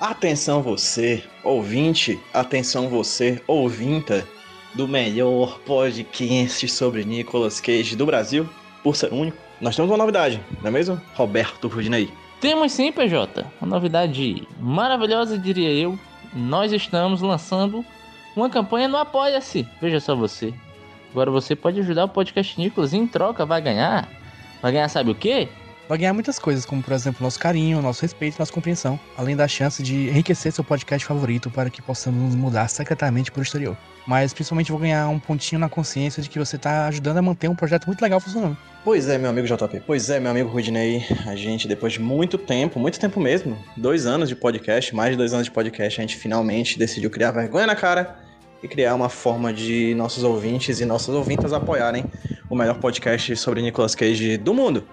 Atenção você, ouvinte, atenção você, ouvinta do melhor podcast sobre Nicolas Cage do Brasil, por ser único. Nós temos uma novidade, não é mesmo, Roberto Rudinei? Temos sim, PJ. Uma novidade maravilhosa, diria eu. Nós estamos lançando uma campanha no Apoia-se. Veja só você. Agora você pode ajudar o podcast Nicolas e em troca vai ganhar. Vai ganhar sabe o quê? Vai ganhar muitas coisas, como por exemplo nosso carinho, nosso respeito e nossa compreensão, além da chance de enriquecer seu podcast favorito para que possamos nos mudar secretamente para o exterior. Mas principalmente vou ganhar um pontinho na consciência de que você está ajudando a manter um projeto muito legal funcionando. Pois é, meu amigo JP. Pois é, meu amigo Rudinei. A gente, depois de muito tempo, muito tempo mesmo, dois anos de podcast, mais de dois anos de podcast, a gente finalmente decidiu criar vergonha na cara e criar uma forma de nossos ouvintes e nossas ouvintas apoiarem o melhor podcast sobre Nicolas Cage do mundo.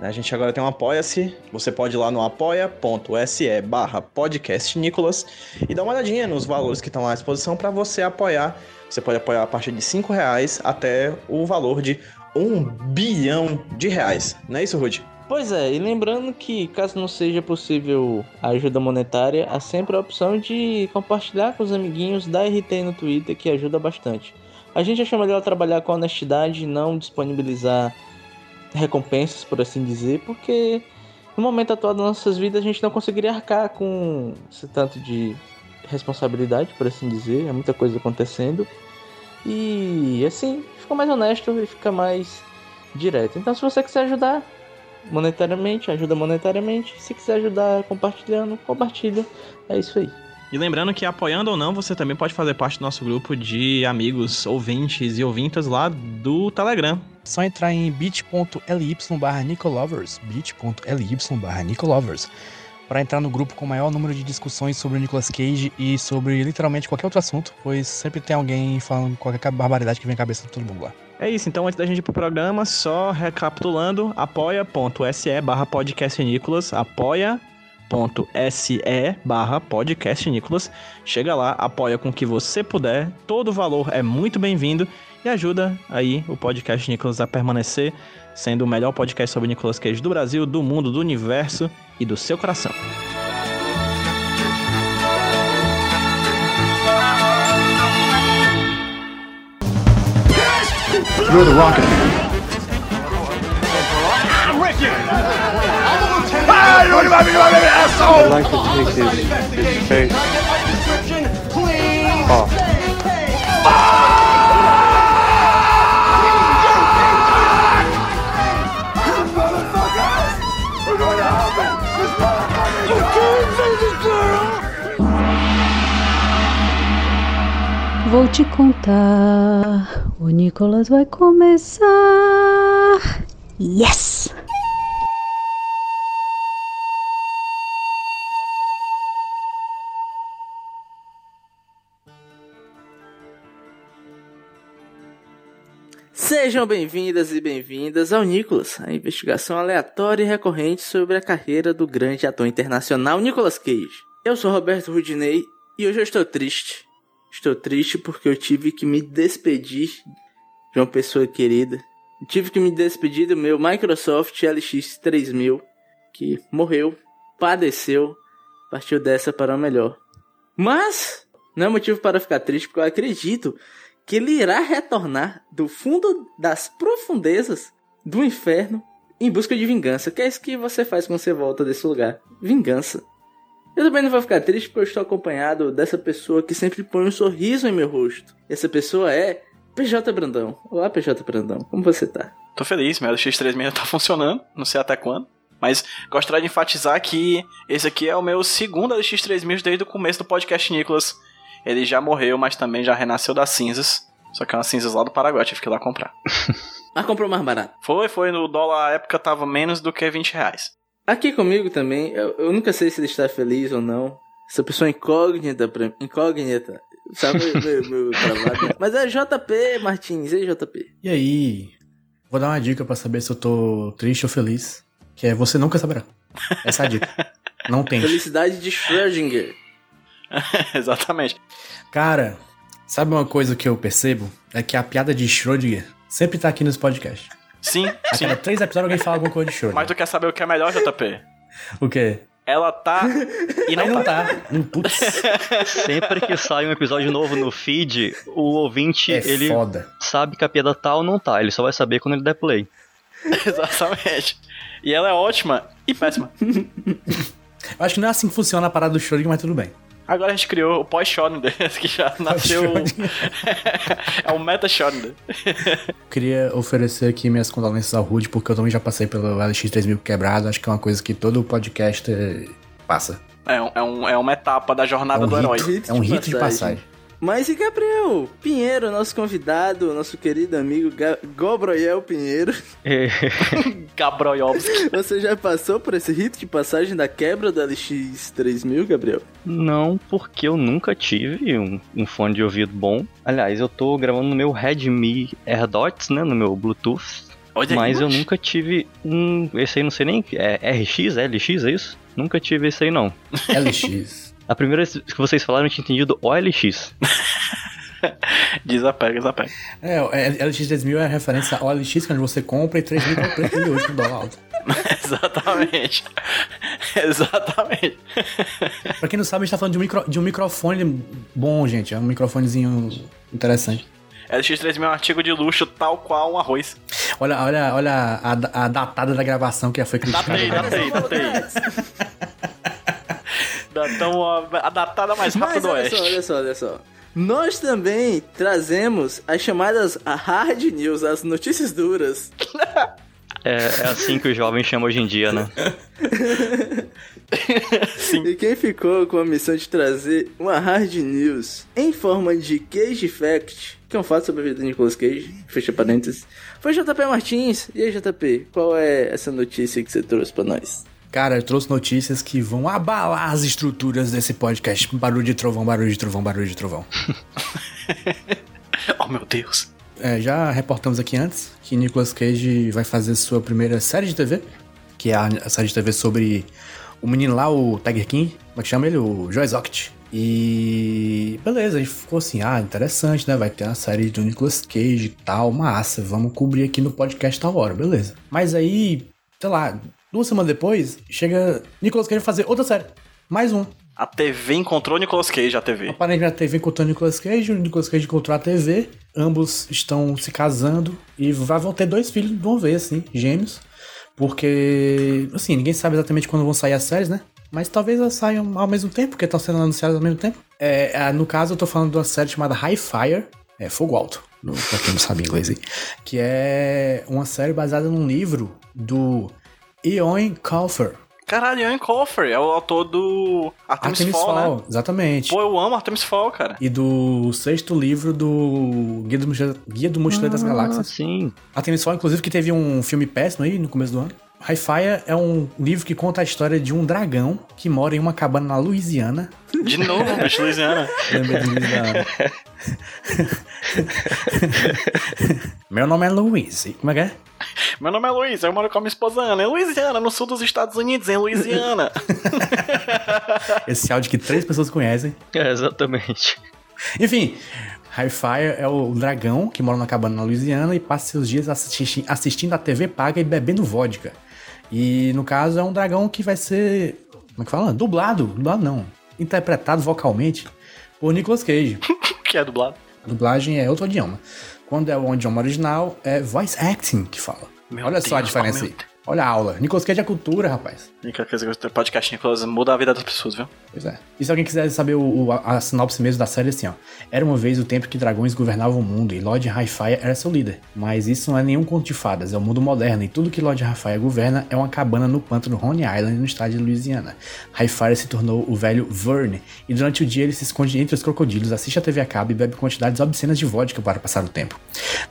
A gente agora tem um Apoia-se. Você pode ir lá no apoia.se barra podcastnicolas e dar uma olhadinha nos valores que estão à disposição para você apoiar. Você pode apoiar a partir de 5 reais até o valor de um bilhão de reais. Não é isso, Rudy? Pois é, e lembrando que caso não seja possível a ajuda monetária, há sempre a opção de compartilhar com os amiguinhos da RT no Twitter, que ajuda bastante. A gente acha melhor trabalhar com honestidade e não disponibilizar recompensas, por assim dizer, porque no momento atual das nossas vidas a gente não conseguiria arcar com esse tanto de responsabilidade, por assim dizer, é muita coisa acontecendo. E assim, fica mais honesto e fica mais direto. Então, se você quiser ajudar monetariamente, ajuda monetariamente. Se quiser ajudar compartilhando, compartilha. É isso aí. E lembrando que apoiando ou não, você também pode fazer parte do nosso grupo de amigos, ouvintes e ouvintas lá do Telegram. Só entrar em bit.ly barra Nicolovers, bit.ly barra Nicolovers, para entrar no grupo com o maior número de discussões sobre o Nicolas Cage e sobre literalmente qualquer outro assunto, pois sempre tem alguém falando qualquer barbaridade que vem à cabeça de todo mundo lá. É isso, então antes da gente ir pro programa, só recapitulando, apoia.se barra podcast Nicolas, apoia se barra podcast Nicolas. Chega lá, apoia com o que você puder. Todo valor é muito bem-vindo e ajuda aí o podcast Nicolas a permanecer sendo o melhor podcast sobre Nicolas Cage do Brasil, do mundo, do universo e do seu coração. You're the rocket man. I'm with you! Ah, you want asshole! I'd like to take his, his face off. Vou te contar, o Nicolas vai começar. Yes! Sejam bem-vindas e bem-vindas ao Nicolas, a investigação aleatória e recorrente sobre a carreira do grande ator internacional Nicolas Cage. Eu sou Roberto Rudinei e hoje eu estou triste. Estou triste porque eu tive que me despedir de uma pessoa querida. Eu tive que me despedir do meu Microsoft LX 3000, que morreu, padeceu, partiu dessa para o melhor. Mas não é motivo para ficar triste, porque eu acredito que ele irá retornar do fundo das profundezas do inferno em busca de vingança. Que é isso que você faz quando você volta desse lugar? Vingança. Eu também não vou ficar triste porque eu estou acompanhado dessa pessoa que sempre põe um sorriso em meu rosto. Essa pessoa é PJ Brandão. Olá, PJ Brandão. Como você tá? Tô feliz, meu LX36 tá funcionando, não sei até quando. Mas gostaria de enfatizar que esse aqui é o meu segundo LX3000 desde o começo do podcast Nicolas. Ele já morreu, mas também já renasceu das cinzas. Só que é umas cinzas lá do Paraguai, tive que ir lá comprar. Mas comprou mais barato. Foi, foi. No dólar à época tava menos do que 20 reais. Aqui comigo também, eu, eu nunca sei se ele está feliz ou não. Essa pessoa incógnita, pra, incógnita, sabe meu, meu travado. Mas é JP Martins, e aí JP? E aí? Vou dar uma dica pra saber se eu tô triste ou feliz. Que é você nunca saberá. Essa é a dica. Não tem. Felicidade de Schrödinger. Exatamente. Cara, sabe uma coisa que eu percebo? É que a piada de Schrödinger sempre tá aqui nos podcasts. Sim, A sim. cada três episódios alguém fala alguma coisa de Schrödinger. Mas tu quer saber o que é melhor, JP? O quê? Ela tá. E Aí não, não tá. tá. Hum, Putz, Sempre que sai um episódio novo no feed, o ouvinte, é ele foda. sabe que a piada tá ou não tá. Ele só vai saber quando ele der play. Exatamente. E ela é ótima e péssima. Eu acho que não é assim que funciona a parada do Schrödinger, mas tudo bem. Agora a gente criou o pós-Schrödinger, que já nasceu. É o meta-Schrödinger. Queria oferecer aqui minhas condolências ao Rude, porque eu também já passei pelo LX3000 quebrado. Acho que é uma coisa que todo podcast passa. É, um- é, um, é uma etapa da jornada É um do herói. hit. É um hit de passagem. Mas e Gabriel Pinheiro, nosso convidado, nosso querido amigo Ga Gobroyel Pinheiro, Gabroyovski. você já passou por esse rito de passagem da quebra da LX3000, Gabriel? Não, porque eu nunca tive um, um fone de ouvido bom. Aliás, eu tô gravando no meu Redmi AirDots, né? No meu Bluetooth. Olha aí, Mas eu nunca tive um. Esse aí não sei nem. É RX? LX, é isso? Nunca tive esse aí não. LX. A primeira vez que vocês falaram eu tinha entendido OLX. Desapega, desapega. É, o LX3000 é a referência ao LX, quando você compra e 3 mil para 3 mil hoje no dólar alto. Exatamente. Exatamente. Pra quem não sabe, a gente tá falando de um, micro- de um microfone bom, gente. É um microfonezinho interessante. LX3000 é um artigo de luxo tal qual um arroz. Olha, olha, olha a, a datada da gravação que já foi criticada. Datei, datei, datei. Datão a, a datada mais rápida Mas do olha oeste. só, olha só, olha só. Nós também trazemos as chamadas hard news, as notícias duras. É, é assim que os jovens chamam hoje em dia, né? E quem ficou com a missão de trazer uma hard news em forma de Cage Fact, que é um fato sobre a vida de Nicolas Cage, fecha parênteses, foi JP Martins. E aí, JP, qual é essa notícia que você trouxe pra nós? Cara, eu trouxe notícias que vão abalar as estruturas desse podcast. Barulho de trovão, barulho de trovão, barulho de trovão. Oh, meu Deus. É, já reportamos aqui antes que Nicolas Cage vai fazer sua primeira série de TV, que é a, série de TV sobre o menino lá, o Tiger King, como é que chama ele? O Joe Exoct. E beleza, a gente ficou assim, ah, interessante, né? Vai ter uma série do Nicolas Cage e tal, massa, vamos cobrir aqui no podcast tal hora, beleza. Mas aí, sei lá, duas semanas depois, chega Nicolas Cage fazer outra série. Mais um. A TV encontrou Nicolas Cage, a TV. Aparentemente a TV encontrou Nicolas Cage, o Nicolas Cage encontrou a TV, ambos estão se casando e vão ter dois filhos de uma vez, assim, gêmeos. Porque, assim, ninguém sabe exatamente quando vão sair as séries, né? Mas talvez elas saiam ao mesmo tempo, porque estão sendo anunciadas ao mesmo tempo. É, é, no caso, eu tô falando de uma série chamada High Fire, é Fogo Alto, no, pra quem não sabe inglês aí. Que é uma série baseada num livro do Eoin Colfer. Caralho, Ian Colfer é o autor do Artemis, Artemis Fall, Fall, né? exatamente. Pô, eu amo Artemis Fall, cara. E do sexto livro do Guia do Mochileiro, Guia do Mochileiro das Ah, Galáxias. sim. Artemis Fall, inclusive, que teve um filme péssimo aí no começo do ano. Hi-Fi é um livro que conta a história de um dragão que mora em uma cabana na Louisiana. De novo, bicho, Louisiana. Lembra de Louisiana? Meu nome é Luiz. Como é que é? Meu nome é Luiz, eu moro com a minha esposa Ana, em Louisiana, no sul dos Estados Unidos, em Louisiana. Esse áudio que três pessoas conhecem. É, exatamente. Enfim, Highfire é o dragão que mora na cabana na Louisiana e passa seus dias assisti- assistindo a TV paga e bebendo vodka. E no caso é um dragão que vai ser. Como é que fala? Dublado. Dublado não. Interpretado vocalmente por Nicolas Cage. que é dublado. A dublagem é outro idioma. Quando é o idioma original, é voice acting que fala. Meu Olha só a Deus, diferença aí. Olha a aula. Nicolas Cage é cultura, rapaz. Única coisa que o podcast Nicolas muda a vida das pessoas, viu? Pois é. E se alguém quiser saber o, o- a, a sinopse mesmo da série, é assim, ó. Era uma vez o tempo que dragões governavam o mundo e Lord Highfire era seu líder. Mas isso não é nenhum conto de fadas, é o mundo moderno e tudo que Lord Highfire governa é uma cabana no pântano Honey Island, no estado de Louisiana. Highfire se tornou o velho Verne e durante o dia ele se esconde entre os crocodilos, assiste a TV a cabo e bebe quantidades obscenas de vodka para passar o tempo.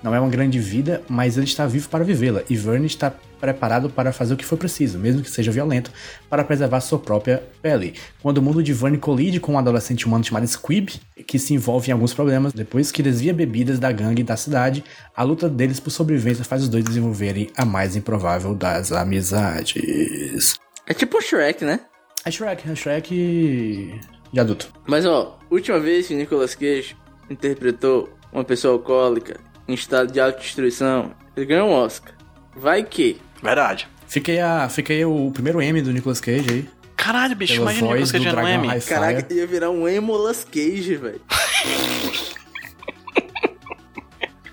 Não é uma grande vida, mas ele está vivo para vivê-la e Verne está preparado para fazer o que for preciso, mesmo que seja violento, para preservar sua própria pele. Quando o mundo de Verne colide com um adolescente humano chamado Squib, que se envolve em alguns problemas depois que desvia bebidas da gangue da cidade, a luta deles por sobrevivência faz os dois desenvolverem a mais improvável das amizades. É tipo o Shrek, né? É Shrek, é Shrek de adulto. Mas ó, última vez que Nicolas Cage interpretou uma pessoa alcoólica em estado de autodestruição, ele ganhou um Oscar. Vai que. Verdade. Fiquei, a, fiquei o primeiro M do Nicolas Cage aí. Caralho, bicho, Pela imagina você do já no M. Caraca, ia virar um Emulas Cage, velho.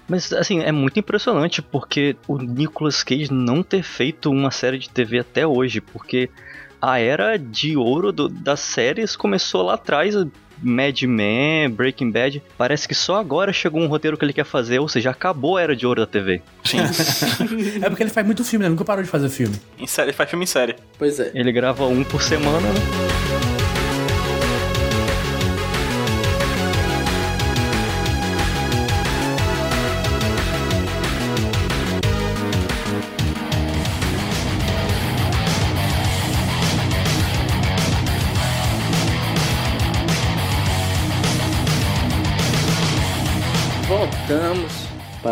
Mas, assim, é muito impressionante porque o Nicolas Cage não ter feito uma série de TV até hoje, porque a era de ouro do- das séries começou lá atrás, Mad Men, Breaking Bad. Parece que só agora chegou um roteiro que ele quer fazer, ou seja, acabou a era de ouro da TV. Sim. É porque ele faz muito filme, né? Nunca parou de fazer filme. em série, ele faz filme em série. Pois é. Ele grava um por semana, né?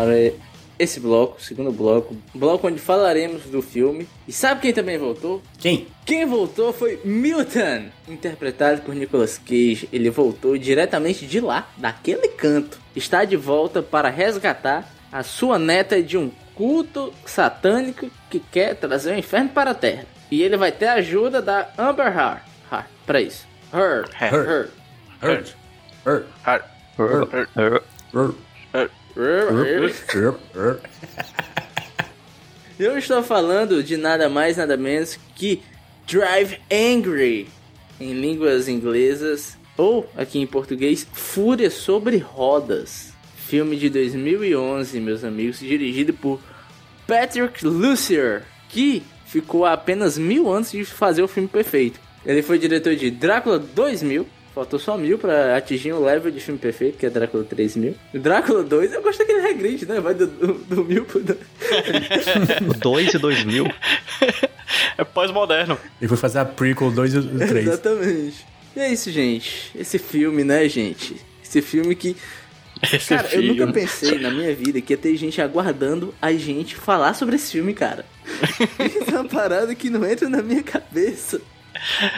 Para esse bloco, segundo bloco. Bloco onde falaremos do filme. E sabe quem também voltou? Quem? Quem voltou foi Milton, interpretado por Nicolas Cage. Ele voltou diretamente de lá, daquele canto. Está de volta para resgatar a sua neta de um culto satânico que quer trazer o inferno para a Terra. E ele vai ter a ajuda da Amber Heard. Heard para isso. Heard. Heard. Heard. Hurt. Hurt. Ah, Hurt. Hurt. Heard. Hurt. Hurt. Eu estou falando de nada mais, nada menos que Drive Angry, em línguas inglesas, ou aqui em português, Fúria sobre Rodas. Filme de 2011, meus amigos, dirigido por Patrick Lucier, que ficou a apenas mil anos de fazer o filme perfeito. Ele foi diretor de Drácula 2000, faltou só mil pra atingir o level de filme perfeito, que é Drácula 3000. Drácula 2, eu gosto daquele regride, né? Vai do, do, do mil pro... do- O 2 e 2000. é pós-moderno. Ele foi fazer a prequel 2 e 3. Exatamente. E é isso, gente. Esse filme, né, gente? Esse filme que. Esse Cara, eu filme. nunca pensei na minha vida que ia ter gente aguardando a gente falar sobre esse filme, cara. Isso é uma parada que não entra na minha cabeça.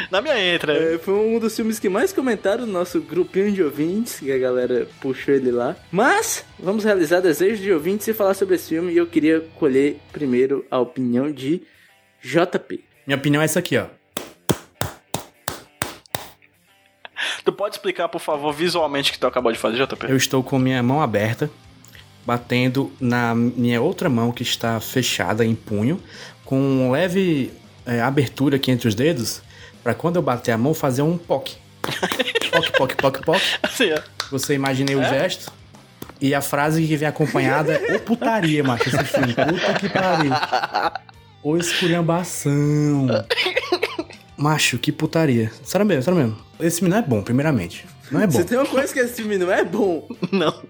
Na minha entra. É, foi um dos filmes que mais comentaram no nosso grupinho de ouvintes, que a galera puxou ele lá. Mas, vamos realizar desejos de ouvintes e falar sobre esse filme. E eu queria colher primeiro a opinião de JP. Minha opinião é essa aqui, ó. Tu pode explicar, por favor, visualmente o que tu acabou de fazer, JP? Eu estou com minha mão aberta, batendo na minha outra mão que está fechada em punho, com um leve é, abertura aqui entre os dedos, para quando eu bater a mão fazer um poc. Poc, poc, poc, poc. Assim, ó. Você imaginei o gesto. E a frase que vem acompanhada é Ô putaria, macho, esse filme. Puta que pariu. Ô esculhambação. Macho, que putaria. Sério mesmo, sério mesmo. Esse filme não é bom, primeiramente. Não é bom. Se tem uma coisa que esse filme não é bom, Não.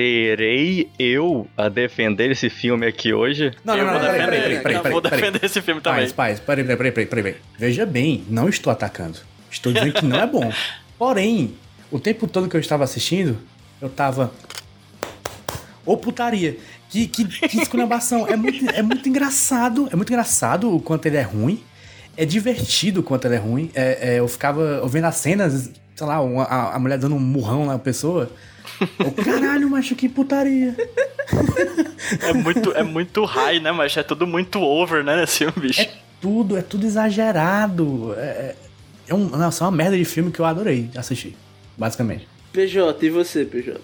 Serei eu a defender esse filme aqui hoje? Não, eu não, não, vou defender. peraí, peraí, eu peraí, vou peraí. defender esse filme também. Paz, paz, peraí, peraí, peraí, peraí, peraí. Veja bem, não estou atacando. Estou dizendo que não é bom. Porém, o tempo todo que eu estava assistindo, eu tava. Ô putaria! Que, que, que esculhambação! É muito, é muito engraçado. É muito engraçado o quanto ele é ruim. É divertido o quanto ele é ruim. É, é, eu ficava vendo as cenas, sei lá, uma- a, a mulher dando um murrão na pessoa. Eu, caralho, macho, que putaria! É muito, é muito high, né, mas é tudo muito over, né, nesse filme, bicho. É tudo, é tudo exagerado. É, é, é um, nossa, é uma merda de filme que eu adorei assistir, basicamente. PJ, e você, PJ?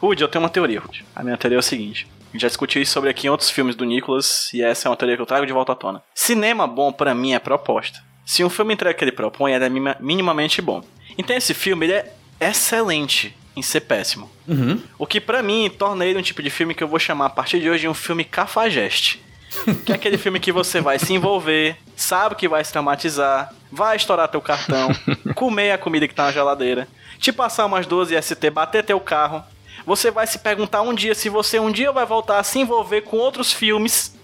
Rude, eu tenho uma teoria, Rude. A minha teoria é o seguinte. Já discuti isso sobre aqui em outros filmes do Nicholas, e essa é uma teoria que eu trago de volta à tona. Cinema bom, pra mim, é proposta. Se um filme entrega o que ele propõe, ele é minimamente bom. Então esse filme, ele é excelente em ser péssimo. Uhum. O que pra mim torna ele um tipo de filme que eu vou chamar a partir de hoje de um filme cafajeste. que é aquele filme que você vai se envolver, sabe que vai se traumatizar, vai estourar teu cartão, comer a comida que tá na geladeira, te passar umas 12 ST, bater teu carro. Você vai se perguntar um dia se você um dia vai voltar a se envolver com outros filmes.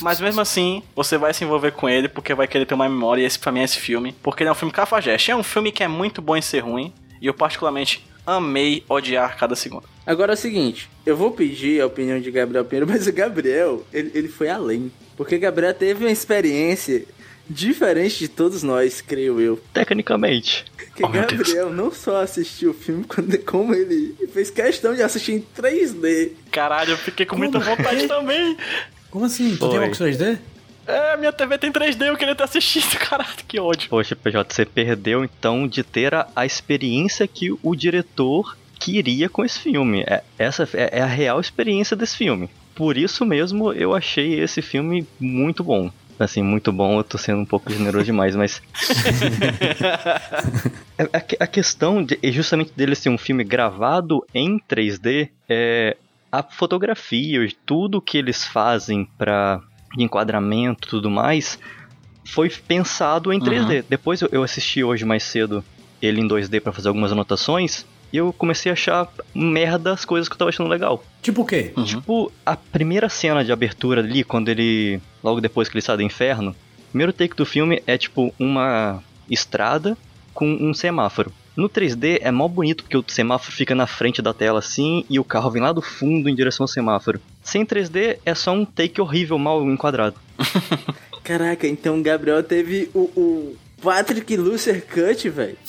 Mas mesmo assim, você vai se envolver com ele porque vai querer ter uma memória. E esse pra mim é esse filme. Porque ele é um filme cafajeste. É um filme que é muito bom em ser ruim. E eu particularmente amei odiar cada segundo. Agora é o seguinte, eu vou pedir a opinião de Gabriel Pinheiro, mas o Gabriel, ele, ele foi além. Porque o Gabriel teve uma experiência diferente de todos nós, creio eu. Tecnicamente. Que Oh. Gabriel não só assistiu o filme, quando- como ele fez questão de assistir em 3D. Caralho, eu fiquei com muita vontade também. Como assim? Tu Foi. tem óculos 3D? É, minha TV tem 3D, eu queria ter assistido, caralho, que ódio. Poxa, PJ, você perdeu então de ter a, a experiência que o diretor queria com esse filme. É, essa é, é a real experiência desse filme. Por isso mesmo eu achei esse filme muito bom. Assim, muito bom, eu tô sendo um pouco generoso demais, mas. É, a, que- a questão de, é justamente dele ser um filme gravado em 3D é a fotografia, tudo que eles fazem para enquadramento e tudo mais foi pensado em 3D. Depois eu, eu assisti hoje mais cedo ele em 2D pra fazer algumas anotações e eu comecei a achar merda as coisas que eu tava achando legal. Tipo o quê? Uhum. Tipo, a primeira cena de abertura ali, quando ele. Logo depois que ele sai do inferno, o primeiro take do filme é tipo uma estrada com um semáforo. No 3D é mó bonito porque o semáforo fica na frente da tela assim e o carro vem lá do fundo em direção ao semáforo. Sem 3D é só um take horrível, mal enquadrado. Caraca, então o Gabriel teve o, o Patrick Lucer Cut, velho.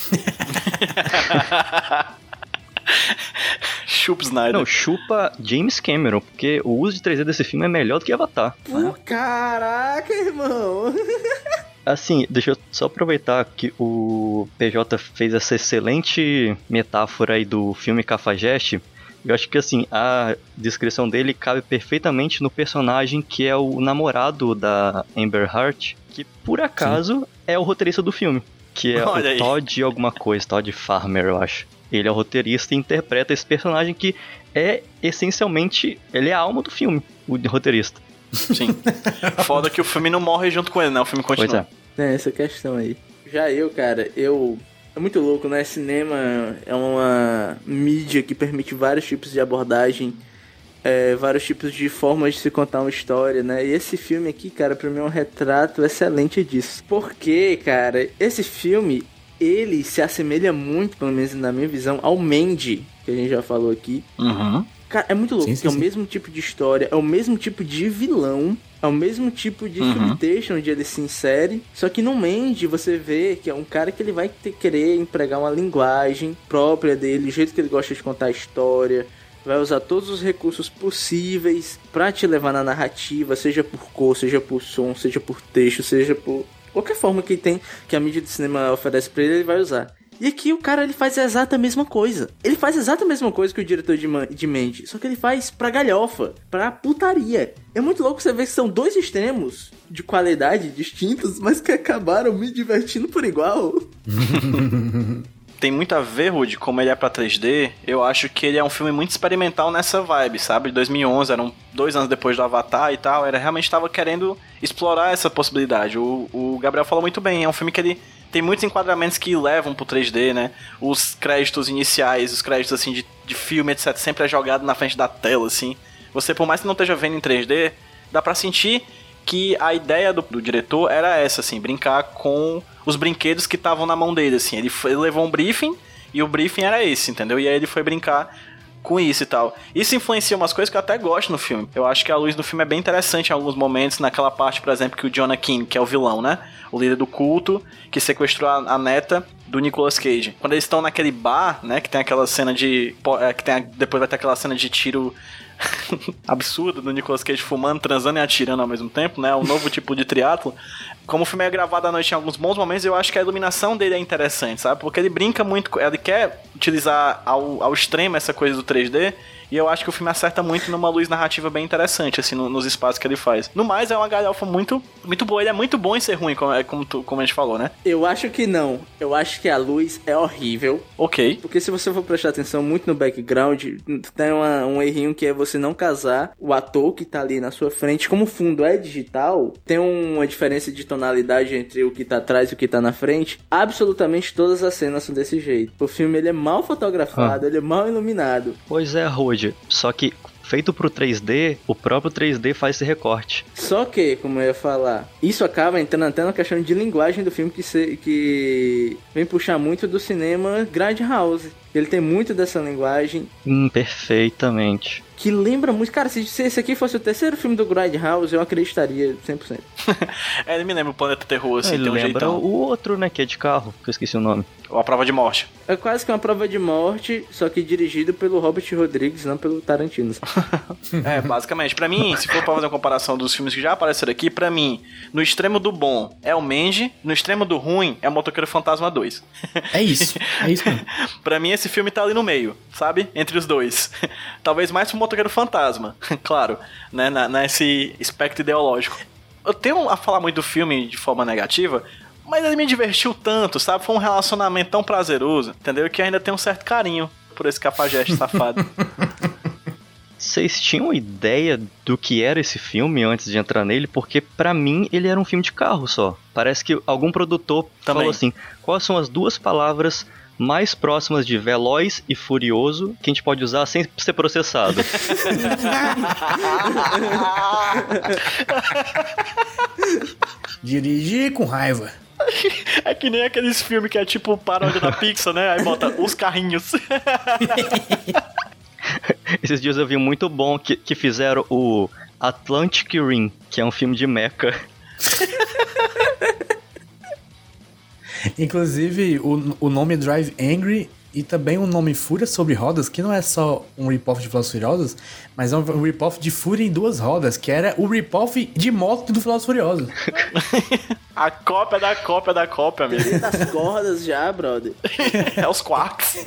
Chupa Snyder. Não, chupa James Cameron, porque o uso de 3D desse filme é melhor do que Avatar. Pô, caraca, irmão. Assim, deixa eu só aproveitar que o PJ fez essa excelente metáfora aí do filme Cafajeste. Eu acho que assim, a descrição dele cabe perfeitamente no personagem que é o namorado da Amber Heart, que por acaso é o roteirista do filme, que é Olha o aí. Todd alguma coisa, Todd Farmer, eu acho. Ele é o roteirista e interpreta esse personagem que é essencialmente, ele é a alma do filme, o roteirista. Sim. Foda que o filme não morre junto com ele, né? O filme Pois continua. é. É, essa questão aí. Já eu, cara, eu. É muito louco, né? Cinema é uma mídia que permite vários tipos de abordagem, é, vários tipos de formas de se contar uma história, né? E esse filme aqui, cara, pra mim é um retrato excelente disso. Porque, cara, esse filme, ele se assemelha muito, pelo menos na minha visão, ao Mandy, que a gente já falou aqui. Uhum. Cara, é muito louco, Sim, porque sim, é o sim. mesmo tipo de história, é o mesmo tipo de vilão, é o mesmo tipo de Uhum. flirtation onde ele se insere. Só que no Mandy você vê que é um cara que ele vai ter, querer empregar uma linguagem própria dele, o jeito que ele gosta de contar a história. Vai usar todos os recursos possíveis pra te levar na narrativa, seja por cor, seja por som, seja por texto, seja por qualquer forma que tem que a mídia de cinema oferece pra ele, ele vai usar. E aqui o cara ele faz a exata mesma coisa. Ele faz a exata mesma coisa que o diretor de, de Mandy, só que ele faz pra galhofa, pra putaria. É muito louco você ver que são dois extremos de qualidade distintos, mas que acabaram me divertindo por igual. Tem muito a ver, Rude, como ele é pra 3D. Eu acho que ele é um filme muito experimental nessa vibe, sabe? De 2011, eram dois anos depois do Avatar e tal. Ele realmente tava querendo explorar essa possibilidade. O, o Gabriel falou muito bem, é um filme que ele tem muitos enquadramentos que levam pro 3D, né? Os créditos iniciais, os créditos assim de, de filme, etc., sempre é jogado na frente da tela, assim. Você, por mais que não esteja vendo em 3D, dá pra sentir que a ideia do, do diretor era essa, assim, brincar com os brinquedos que estavam na mão dele, assim. Ele, foi- ele levou um briefing e o briefing era esse, entendeu? E aí ele foi brincar com isso e tal. Isso influencia umas coisas que eu até gosto no filme. Eu acho que a luz do filme é bem interessante em alguns momentos, naquela parte, por exemplo, que o Jonah King, que é o vilão, né? O líder do culto, que sequestrou a, a neta do Nicolas Cage. Quando eles estão naquele bar, né, que tem aquela cena de... é, que tem a- depois vai ter aquela cena de tiro absurdo do Nicolas Cage fumando, transando e atirando ao mesmo tempo, né? Um novo tipo de triatlo. Como o filme é gravado à noite em alguns bons momentos, eu acho que a iluminação dele é interessante, sabe? Porque ele brinca muito, ele quer utilizar ao, ao extremo essa coisa do 3D. E eu acho que o filme acerta muito numa luz narrativa bem interessante, assim, no- nos espaços que ele faz. No mais, é uma galhofa muito, muito boa. Ele é muito bom em ser ruim, como, é como, tu- como a gente falou, né? Eu acho que não. Eu acho que a luz é horrível. Ok. Porque se você for prestar atenção muito no background, tem uma- um errinho que é você não casar o ator que tá ali na sua frente. Como o fundo é digital, tem uma diferença de tonalidade entre o que tá atrás e o que tá na frente. Absolutamente todas as cenas são desse jeito. O filme ele é mal fotografado, ele é mal iluminado. Pois é, Rude. Só que feito pro 3D, o próprio 3D faz esse recorte. Só que, como eu ia falar, isso acaba entrando até na questão de linguagem do filme que, se- que vem puxar muito do cinema Grindhouse. Ele tem muito dessa linguagem Hum, perfeitamente. Que lembra muito. Cara, se, se esse aqui fosse o terceiro filme do Grindhouse, eu acreditaria 100%. É, ele me lembra o Planeta Terror, assim, Ele tem um lembra jeitão. o outro, né, que é de carro, que eu esqueci o nome. Ou a prova de morte. É quase que uma prova de morte, só que dirigido pelo Robert Rodrigues, não pelo Tarantino. É, basicamente. Pra mim, se for pra fazer uma comparação dos filmes que já apareceram aqui, pra mim, no extremo do bom é o Mandy, no extremo do ruim é o Motoqueiro Fantasma 2. É isso. É isso mesmo. pra mim, esse filme tá ali no meio, sabe? Entre os dois. Talvez mais pro Motoqueiro Fantasma, claro, né? Na, nesse espectro ideológico. Eu tenho a falar muito do filme de forma negativa, mas ele me divertiu tanto, sabe? Foi um relacionamento tão prazeroso, entendeu? Que ainda tem um certo carinho por esse cafajeste safado. Vocês tinham ideia do que era esse filme antes de entrar nele? Porque pra mim ele era um filme de carro só. Parece que algum produtor Também. falou assim: quais são as duas palavras mais próximas de veloz e furioso que a gente pode usar sem ser processado? Dirigir com raiva. É que nem aqueles filmes que é tipo paródia da Pixar, né? Aí bota os carrinhos. Esses dias eu vi um muito bom que, que fizeram o Atlantic Rim, que é um filme de mecha. Inclusive, o, o nome Drive Angry e também o nome Fúria sobre Rodas, que não é só um rip-off de Velozes Furiosos, mas é um rip-off de Fúria em duas rodas, que era o rip-off de moto do Velozes Furiosos. A cópia da cópia da cópia, amigo. das cordas já, brother. É os quarks.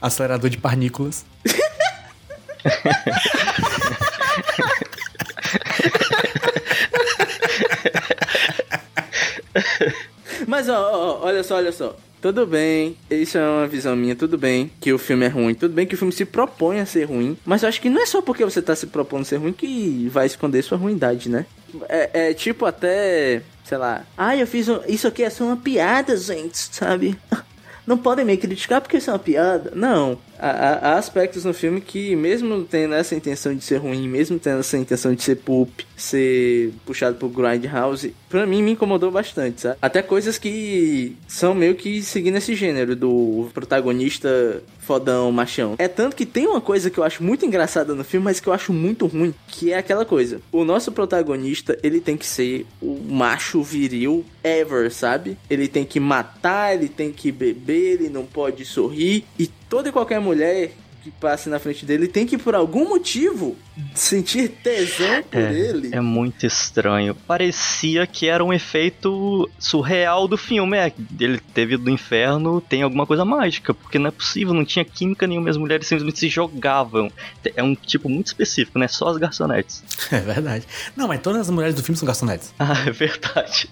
Acelerador de parnículas. Mas ó, ó, olha só, olha só. Tudo bem, isso é uma visão minha, tudo bem que o filme é ruim, tudo bem que o filme se propõe a ser ruim, mas eu acho que não é só porque você tá se propondo a ser ruim que vai esconder sua ruindade, né? É, é tipo até, sei lá, ah, eu fiz um, isso aqui é só uma piada, gente, sabe? Não podem me criticar porque isso é uma piada. Não. Há, aspectos no filme que, mesmo tendo essa intenção de ser ruim, mesmo tendo essa intenção de ser pulp, ser puxado pro Grindhouse, pra mim me incomodou bastante, sabe? Até coisas que são meio que seguindo esse gênero do protagonista fodão, machão. É tanto que tem uma coisa que eu acho muito engraçada no filme, mas que eu acho muito ruim, que é aquela coisa. O nosso protagonista, ele tem que ser o macho viril ever, sabe? Ele tem que matar, ele tem que beber, ele não pode sorrir. E toda e qualquer mulher que passe na frente dele tem que, por algum motivo, sentir tesão por ele. É muito estranho. Parecia que era um efeito surreal do filme. É, ele teve do inferno, tem alguma coisa mágica, porque não é possível, não tinha química nenhuma, as mulheres simplesmente se jogavam. É um tipo muito específico, né? Só as garçonetes. É verdade. Não, mas todas as mulheres do filme são garçonetes. Ah, é verdade.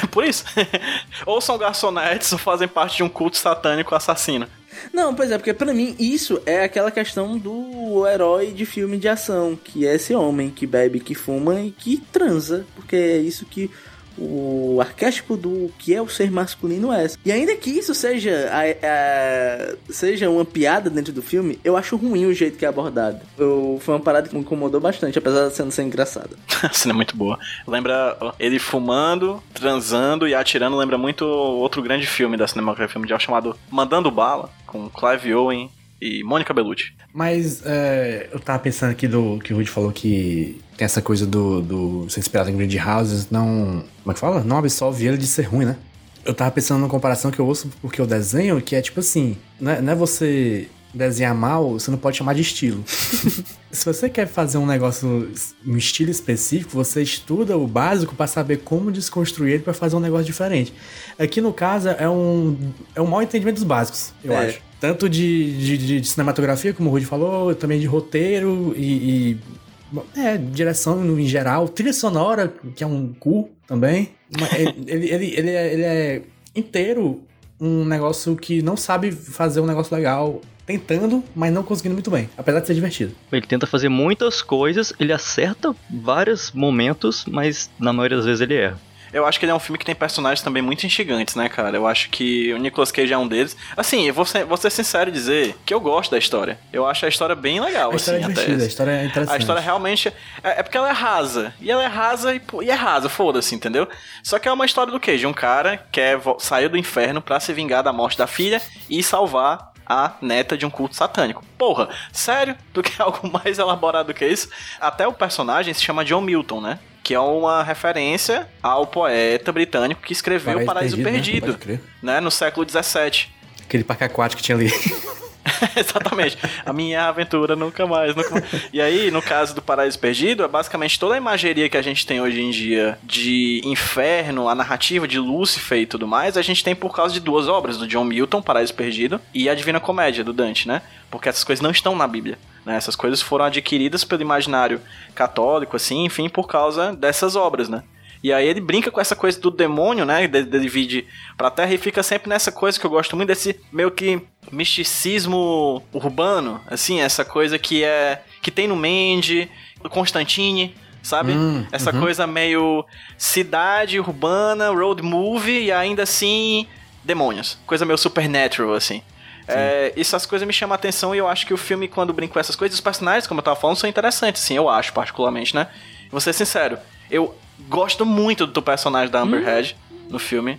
Por isso. ou são garçonetes ou fazem parte de um culto satânico assassino. Não, pois é, porque pra mim isso é aquela questão do herói de filme de ação, que é esse homem que bebe, que fuma e que transa, porque é isso que o arquétipo do que é o ser masculino é. E ainda que isso seja a- a- seja uma piada dentro do filme, eu acho ruim o jeito que é abordado. Eu, foi uma parada que me incomodou bastante, apesar de sendo ser engraçada. A cena é muito boa. Lembra ele fumando, transando e atirando. Lembra muito outro grande filme da cinematografia mundial chamado Mandando Bala, com Clive Owen e Mônica Bellucci. Mas é, eu tava pensando aqui do que o Rudy falou que tem essa coisa do, do ser inspirado em Grand Houses, não. Como é que fala? Não absolve ele de ser ruim, né? Eu tava pensando numa comparação que eu ouço porque eu desenho, que é tipo assim, não é, não é você desenhar mal, você não pode chamar de estilo. Se você quer fazer um negócio, um estilo específico, você estuda o básico pra saber como desconstruir ele pra fazer um negócio diferente. Aqui no caso é um, é um mau entendimento dos básicos, eu É. acho. Tanto de, de, de- cinematografia, como o Rudy falou, também de roteiro e, e É, direção no- em geral, trilha sonora, que é um cu também. Ele, ele, ele é, ele é inteiro um negócio que não sabe fazer um negócio legal, tentando, mas não conseguindo muito bem, apesar de ser divertido. Ele tenta fazer muitas coisas, ele acerta vários momentos, mas na maioria das vezes ele erra. Eu acho que ele é um filme que tem personagens também muito instigantes, né, cara? Eu acho que o Nicolas Cage é um deles. Assim, eu vou ser, vou ser sincero e dizer que eu gosto da história. Eu acho a história bem legal, A história assim, é até. divertida, a história é interessante. A história realmente. É, é porque ela é rasa. E ela é rasa e, e é rasa, foda-se, entendeu? Só que é uma história do quê? De um cara que quer vo- sair do inferno pra se vingar da morte da filha e salvar a neta de um culto satânico. Porra, sério? Do que algo mais elaborado do que isso? Até o personagem se chama John Milton, né? Que é uma referência ao poeta britânico que escreveu O Paraíso Perdido, Né? Pode crer. né? No século XVII. Aquele parque aquático que tinha ali. Exatamente. A minha aventura nunca mais, nunca mais. E aí, no caso do Paraíso Perdido, é basicamente toda a imageria que a gente tem hoje em dia de inferno, a narrativa de Lúcifer e tudo mais, a gente tem por causa de duas obras, do John Milton, Paraíso Perdido, e a Divina Comédia, do Dante, né? Porque essas coisas não estão na Bíblia. Né? Essas coisas foram adquiridas pelo imaginário católico, assim, enfim, por causa dessas obras, né? E aí ele brinca com essa coisa do demônio, né? Ele divide pra terra e fica sempre nessa coisa que eu gosto muito desse meio que misticismo urbano, assim, essa coisa que é que tem no Mandy, no Constantine, sabe? Hum, essa coisa meio cidade urbana, road movie e ainda assim demônios, coisa meio supernatural assim. É, essas coisas me chamam a atenção e eu acho que o filme, quando brinca com essas coisas, os personagens, como eu tava falando, são interessantes, sim, eu acho, particularmente, né? Vou ser sincero, eu gosto muito do personagem da Amber Heard no filme.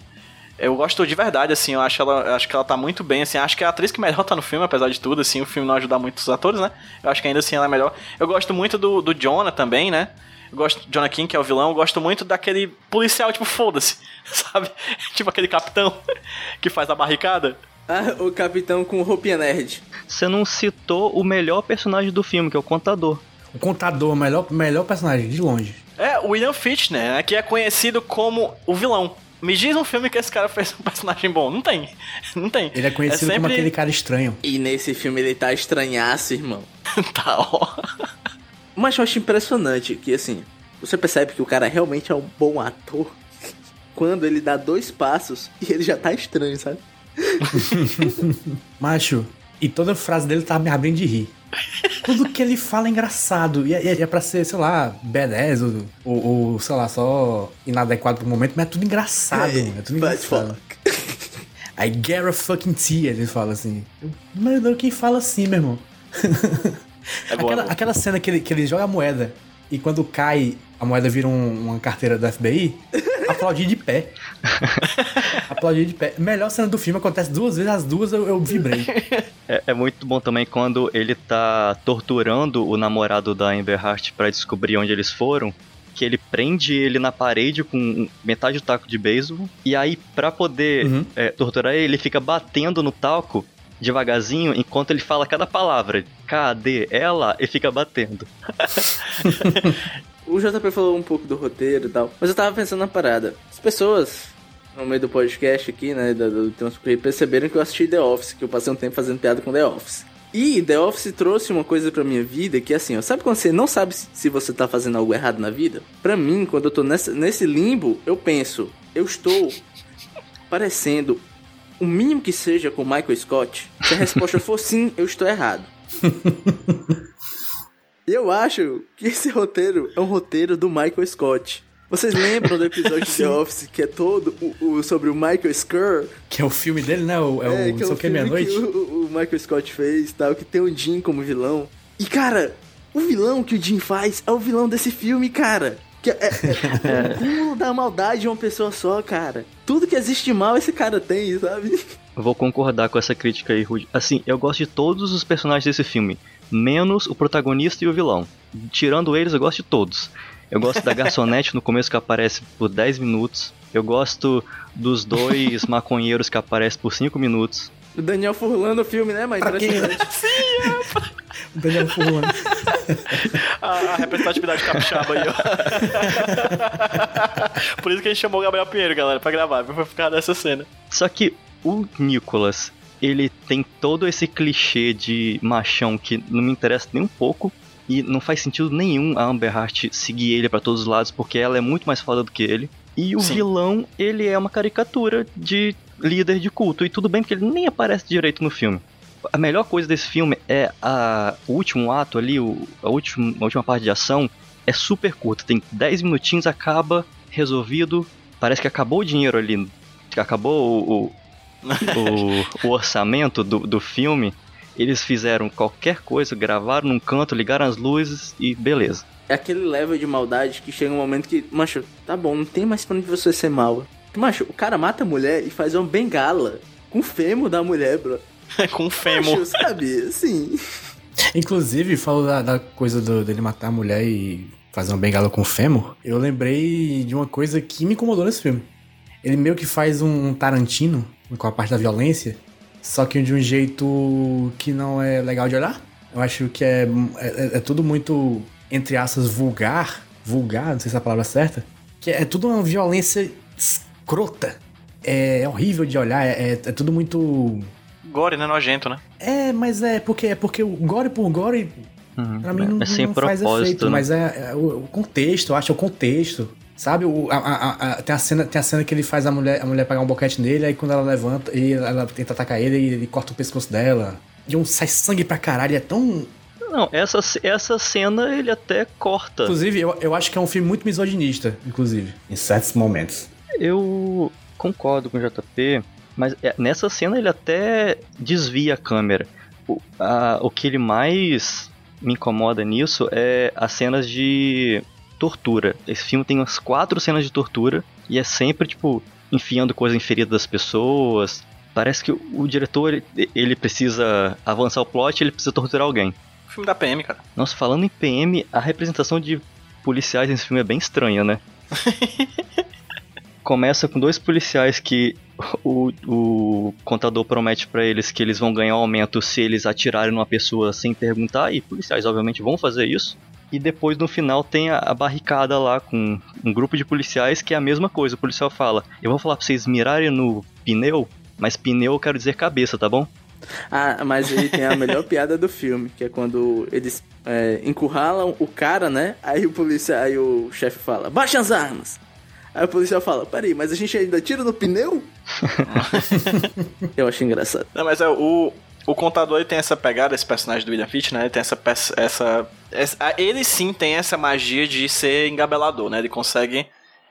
Eu gosto de verdade, assim, eu acho, ela, eu acho que ela tá muito bem, assim, acho que é a atriz que melhor tá no filme, apesar de tudo, assim, o filme não ajuda muito os atores, né? Eu acho que ainda assim ela é melhor. Eu gosto muito do, do Jonah também, né? Eu gosto Jonah King, que é o vilão, eu gosto muito daquele policial, tipo, foda-se, sabe? tipo aquele capitão que faz a barricada. Ah, o capitão com roupinha nerd. Você não citou o melhor personagem do filme, que é o contador. O contador, o melhor, melhor personagem, de longe. É, o William Fichtner, né, que é conhecido como o vilão. Me diz um filme que esse cara fez um personagem bom. Não tem. Não tem. Ele é conhecido como sempre- aquele cara estranho. E nesse filme ele tá estranhaço, irmão. tá, ó. Mas eu acho impressionante que, assim, você percebe que o cara realmente é um bom ator quando ele dá dois passos e ele já tá estranho, sabe? Macho, e toda frase dele tava me abrindo de rir. Tudo que ele fala é engraçado. E é, é pra ser, sei lá, badass ou, ou, ou, sei lá, só inadequado pro momento, mas é tudo engraçado, Hey, mano. É tudo engraçado. I get a fucking tea, ele fala assim. Deus, quem fala assim, meu irmão? É aquela, é bom. aquela cena que ele, que ele joga a moeda e quando cai, a moeda vira um- uma carteira do FBI, aplaudir de pé. aplaudir de pé. Melhor cena do filme, acontece duas vezes, as duas eu, eu vibrei. É, é muito bom também quando ele tá torturando o namorado da Amber Heard pra descobrir onde eles foram. Que ele prende ele na parede com metade do taco de beisebol. E aí, pra poder Uhum. é, torturar ele, ele fica batendo no taco devagarzinho enquanto ele fala cada palavra. Cadê ela? E fica batendo. O JP falou um pouco do roteiro e tal, mas eu tava pensando na parada. As pessoas, no meio do podcast aqui, né, do, do Transcorrer, perceberam que eu assisti The Office, que eu passei um tempo fazendo piada com The Office. E The Office trouxe uma coisa pra minha vida que é assim, ó, sabe quando você não sabe se você tá fazendo algo errado na vida? Pra mim, quando eu tô nessa, nesse limbo, eu penso, eu estou parecendo o mínimo que seja com Michael Scott. Se a resposta for sim, eu estou errado. Eu acho que esse roteiro é um roteiro do Michael Scott. Vocês lembram do episódio de The Office que é todo o, o- sobre o Michael Scurr? Que é o filme dele, né? O, é, o que não sei o que, filme meia-noite. que o, o Michael Scott fez tal, que tem o Jim como vilão. E cara, o vilão que o Jim faz é o vilão desse filme, cara. Que é, é, é o cúmulo da maldade de uma pessoa só, cara. Tudo que existe de mal esse cara tem, sabe? Eu vou concordar com essa crítica aí, Rude. Assim, eu gosto de todos os personagens desse filme, menos o protagonista e o vilão. Tirando eles, eu gosto de todos. Eu gosto da garçonete no começo que aparece por 10 minutos. Eu gosto dos dois maconheiros que aparecem por 5 minutos. O Daniel Furlan no filme, né? Mas Pra quem? impressionante. O Daniel Furlan. A, a representatividade capixaba aí, ó. Por isso que a gente chamou o Gabriel Pinheiro, galera, pra gravar, viu? Pra ficar dessa cena. Só que o Nicholas, ele tem todo esse clichê de machão que não me interessa nem um pouco. E não faz sentido nenhum a Amber Heard seguir ele pra todos os lados, porque ela é muito mais foda do que ele. E o Sim. vilão, ele é uma caricatura de líder de culto. E tudo bem, porque ele nem aparece direito no filme. A melhor coisa desse filme é a, o último ato ali, o, a, última, a última parte de ação, é super curta. Tem 10 minutinhos, acaba, resolvido. Parece que acabou o dinheiro ali. Que acabou o, o, o, o orçamento do, do filme. Eles fizeram qualquer coisa, gravaram num canto, ligaram as luzes e beleza. É aquele level de maldade que chega um momento que, macho, tá bom, não tem mais pra onde você ser mal. Macho, o cara mata a mulher e faz uma bengala com o fêmur da mulher, bro. Com um fêmur. Acho, sabe? Assim. Inclusive, falou da, da coisa do- dele matar a mulher e fazer uma bengala com o fêmur. Eu lembrei de uma coisa que me incomodou nesse filme. Ele meio que faz um Tarantino com a parte da violência, só que de um jeito que não é legal de olhar. Eu acho que é, é, é tudo muito, entre aspas, vulgar. Vulgar, não sei se é a palavra certa. Que é tudo uma violência escrota. É, é horrível de olhar, é, é- é tudo muito Gore, né? Nojento, né? é, mas é porque é porque o gore por gore Uhum. pra mim não, é sem não faz efeito, né? mas é, é o, contexto, eu acho é o contexto. Sabe, o, a, a- a- tem, a cena, tem a cena que ele faz a mulher, a mulher pegar um boquete nele, aí quando ela levanta e ela tenta atacar ele, ele corta o pescoço dela. E um sai sangue pra caralho, é tão. Não, essa, essa cena ele até corta. Inclusive, eu, eu acho que é um filme muito misoginista, inclusive. Em certos momentos. Eu concordo com o JP, mas é, nessa cena ele até desvia a câmera. O, a- o que ele mais me incomoda nisso é as cenas de tortura. Esse filme tem umas quatro cenas de tortura e é sempre, tipo, enfiando coisa em ferida das pessoas. Parece que o, o diretor, ele, ele precisa avançar o plot, ele precisa torturar alguém. Filme da PM, cara. Nossa, falando em PM, a representação de policiais nesse filme é bem estranha, né? Começa com dois policiais que o, o contador promete pra eles que eles vão ganhar um aumento se eles atirarem numa pessoa sem perguntar, e policiais obviamente vão fazer isso. E depois no final tem a, a barricada lá com um grupo de policiais que é a mesma coisa. O policial fala: Eu vou falar pra vocês mirarem no pneu, mas pneu eu quero dizer cabeça, tá bom? Ah, mas aí tem a melhor piada do filme, que é quando eles é, encurralam o cara, né? Aí o policial, aí o chefe fala, baixa as armas. Aí o policial fala, peraí, mas a gente ainda tira no pneu? Eu acho engraçado. Não, mas é o. O contador ele tem essa pegada, esse personagem do William Fitch, né? Ele tem essa, essa, essa. Ele sim tem essa magia de ser engabelador, né? Ele consegue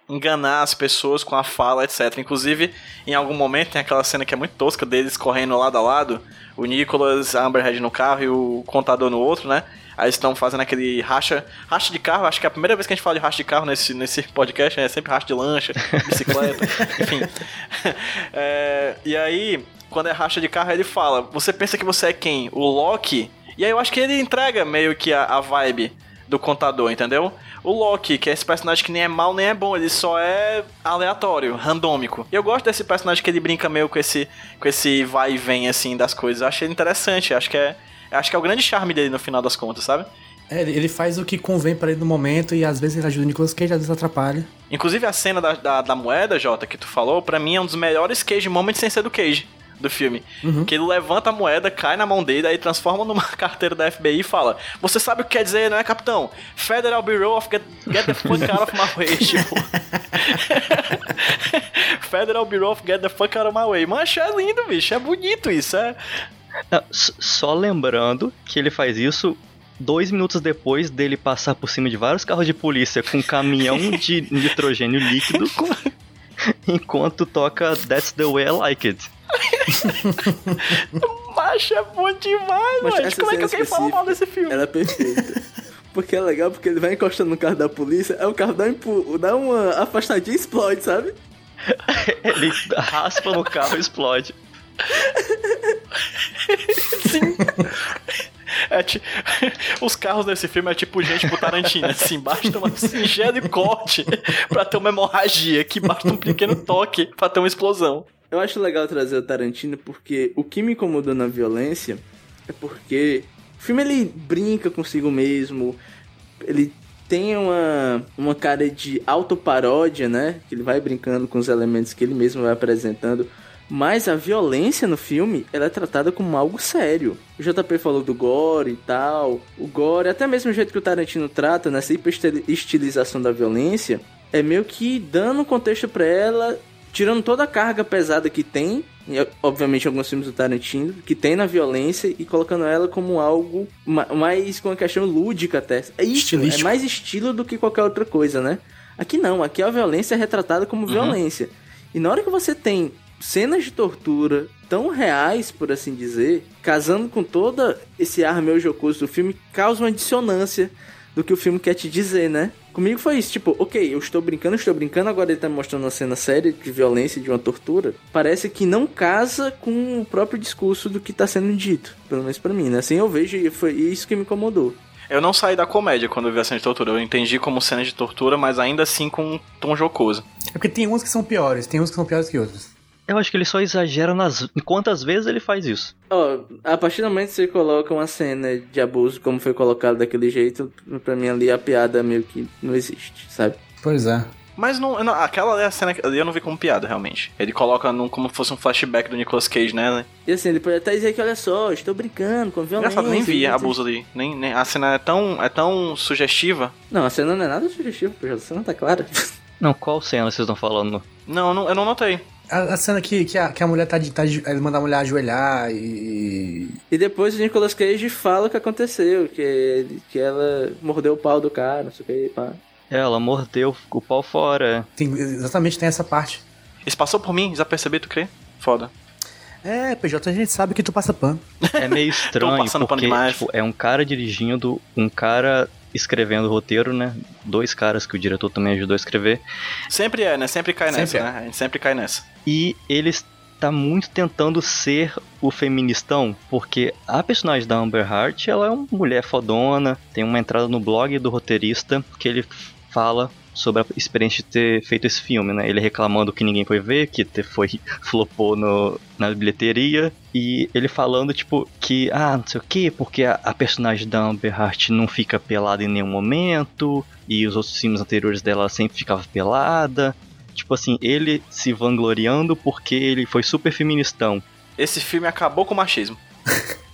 enganar as pessoas com a fala, etc. Inclusive, em algum momento tem aquela cena que é muito tosca deles correndo lado a lado, o Nicholas, a Amberhead no carro e o contador no outro, né? Aí estão fazendo aquele racha, racha de carro, acho que é a primeira vez que a gente fala de racha de carro nesse, nesse podcast, né? é sempre racha de lancha, bicicleta, enfim. É, e aí, quando é racha de carro, ele fala, você pensa que você é quem? O Loki? E aí eu acho que ele entrega meio que a, a vibe do contador, entendeu? O Loki, que é esse personagem que nem é mal nem é bom, ele só é aleatório, randômico. E eu gosto desse personagem que ele brinca meio com esse, com esse vai e vem assim das coisas. Eu achei ele interessante, acho que é, acho que é o grande charme dele no final das contas, sabe? É, ele faz o que convém pra ele no momento e às vezes ele ajuda o Nicolas Cage, às vezes atrapalha. Inclusive a cena da, da, da moeda, Jota, que tu falou, pra mim é um dos melhores Cage Moments sem ser do Cage do filme. Que ele levanta a moeda, cai na mão dele, aí transforma numa carteira da FBI e fala: Você sabe o que quer dizer, não é, capitão? Federal Bureau of Get, get the Fuck Out of My Way. Tipo. Federal Bureau of Get the Fuck Out of My Way. Mancha, é lindo, bicho. É bonito isso. É... Só lembrando que ele faz isso dois minutos depois dele passar por cima de vários carros de polícia com um caminhão de nitrogênio líquido, enquanto toca That's the Way I Like It. Macho, é bom demais, Mas mano. Como é que alguém fala mal desse filme? Ela é perfeita. Porque é legal, porque ele vai encostando no carro da polícia, aí o carro dá, um dá uma afastadinha e explode, sabe? Ele raspa no carro e explode. Sim. É ti- Os carros desse filme é tipo gente pro Tarantino, assim, basta um singelo corte pra ter uma hemorragia, que basta um pequeno toque pra ter uma explosão. Eu acho legal trazer o Tarantino porque o que me incomodou na violência é porque o filme ele brinca consigo mesmo, ele tem uma, uma cara de autoparódia, né? Que ele vai brincando com os elementos que ele mesmo vai apresentando. Mas a violência no filme, ela é tratada como algo sério. O JP falou do gore e tal. O gore, até mesmo o jeito que o Tarantino trata, nessa hiperestilização da violência, é meio que dando contexto pra ela, tirando toda a carga pesada que tem, e, obviamente alguns filmes do Tarantino, que tem na violência, e colocando ela como algo ma- mais com uma questão lúdica até. É isso, é mais estilo do que qualquer outra coisa, né? Aqui não, aqui a violência é retratada como violência. E na hora que você tem cenas de tortura tão reais, por assim dizer, casando com todo esse ar meio jocoso do filme, causa uma dissonância do que o filme quer te dizer, né? Comigo foi isso, tipo, ok, eu estou brincando, estou brincando, agora ele tá me mostrando uma cena séria de violência, de uma tortura. Parece que não casa com o próprio discurso do que tá sendo dito. Pelo menos pra mim, né? Assim eu vejo e foi isso que me incomodou. Eu não saí da comédia quando eu vi a cena de tortura. Eu entendi como cena de tortura, mas ainda assim com um tom jocoso. É porque tem uns que são piores, tem uns que são piores que outros. Eu acho que ele só exagera nas. Quantas vezes ele faz isso? Ó, a partir do momento que você coloca uma cena de abuso como foi colocado daquele jeito, pra mim ali a piada meio que não existe, sabe? Pois é. Mas não, não- aquela é a cena que eu não vi como piada, realmente. Ele coloca num, como se fosse um flashback do Nicolas Cage, né? E assim, ele pode até dizer que, olha só, estou brincando com violência. Engraçado, nem vi e- abuso ali. Nem, nem- a cena é tão, é tão sugestiva. Não, a cena não é nada sugestiva, pô, a cena tá clara. Não, qual cena vocês estão falando? Não, eu não, eu não notei. A, a cena que, que, a, que a mulher tá de. Tá de ele manda a mulher ajoelhar e. E depois o Nicolas Cage fala o que aconteceu, que, que ela mordeu o pau do cara, não sei o que, pá. Ela mordeu o pau fora. Tem, exatamente tem essa parte. Isso passou por mim, desapercebi, tu crê? Foda. É, PJ, a gente sabe que tu passa pano. É meio estranho, passando pano porque demais. tipo, é um cara dirigindo, um cara escrevendo o roteiro, né? Dois caras que o diretor também ajudou a escrever. Sempre é, né? Sempre cai nessa, Sempre é. né? A gente sempre cai nessa. E ele está muito tentando ser o feministão, porque a personagem da Amber Heart, ela é uma mulher fodona, tem uma entrada no blog do roteirista que ele fala sobre a experiência de ter feito esse filme, né? Ele reclamando que ninguém foi ver, que foi flopou no, na bilheteria e ele falando tipo que ah, não sei o que, porque a, a personagem da Amber Heart não fica pelada em nenhum momento e os outros filmes anteriores dela ela sempre ficava pelada. Tipo assim, ele se vangloriando porque ele foi super feministão. Esse filme acabou com o machismo.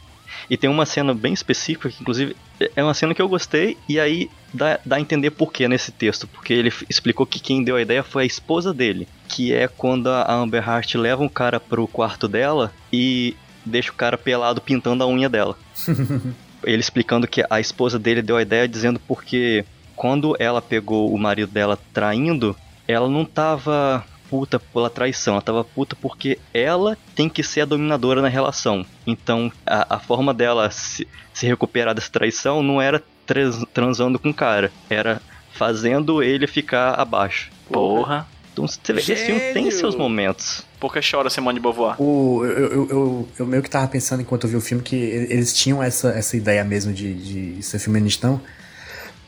E tem uma cena bem específica, que inclusive é uma cena que eu gostei, e aí dá, dá a entender por que nesse texto. Porque ele explicou que quem deu a ideia foi a esposa dele. Que é quando a Amber Heart leva um cara pro quarto dela e deixa o cara pelado pintando a unha dela. ele explicando que a esposa dele deu a ideia dizendo porque quando ela pegou o marido dela traindo, ela não tava puta pela traição, ela tava puta porque ela tem que ser a dominadora na relação. Então a, a forma dela se, se recuperar dessa traição não era trans- transando com o cara, era fazendo ele ficar abaixo. Porra. Então você vê esse filme tem seus momentos. Por que chora Simone de Beauvoir? O, eu, eu, eu, eu meio que tava pensando enquanto eu vi o filme que eles tinham essa, essa ideia mesmo de, de ser feministão,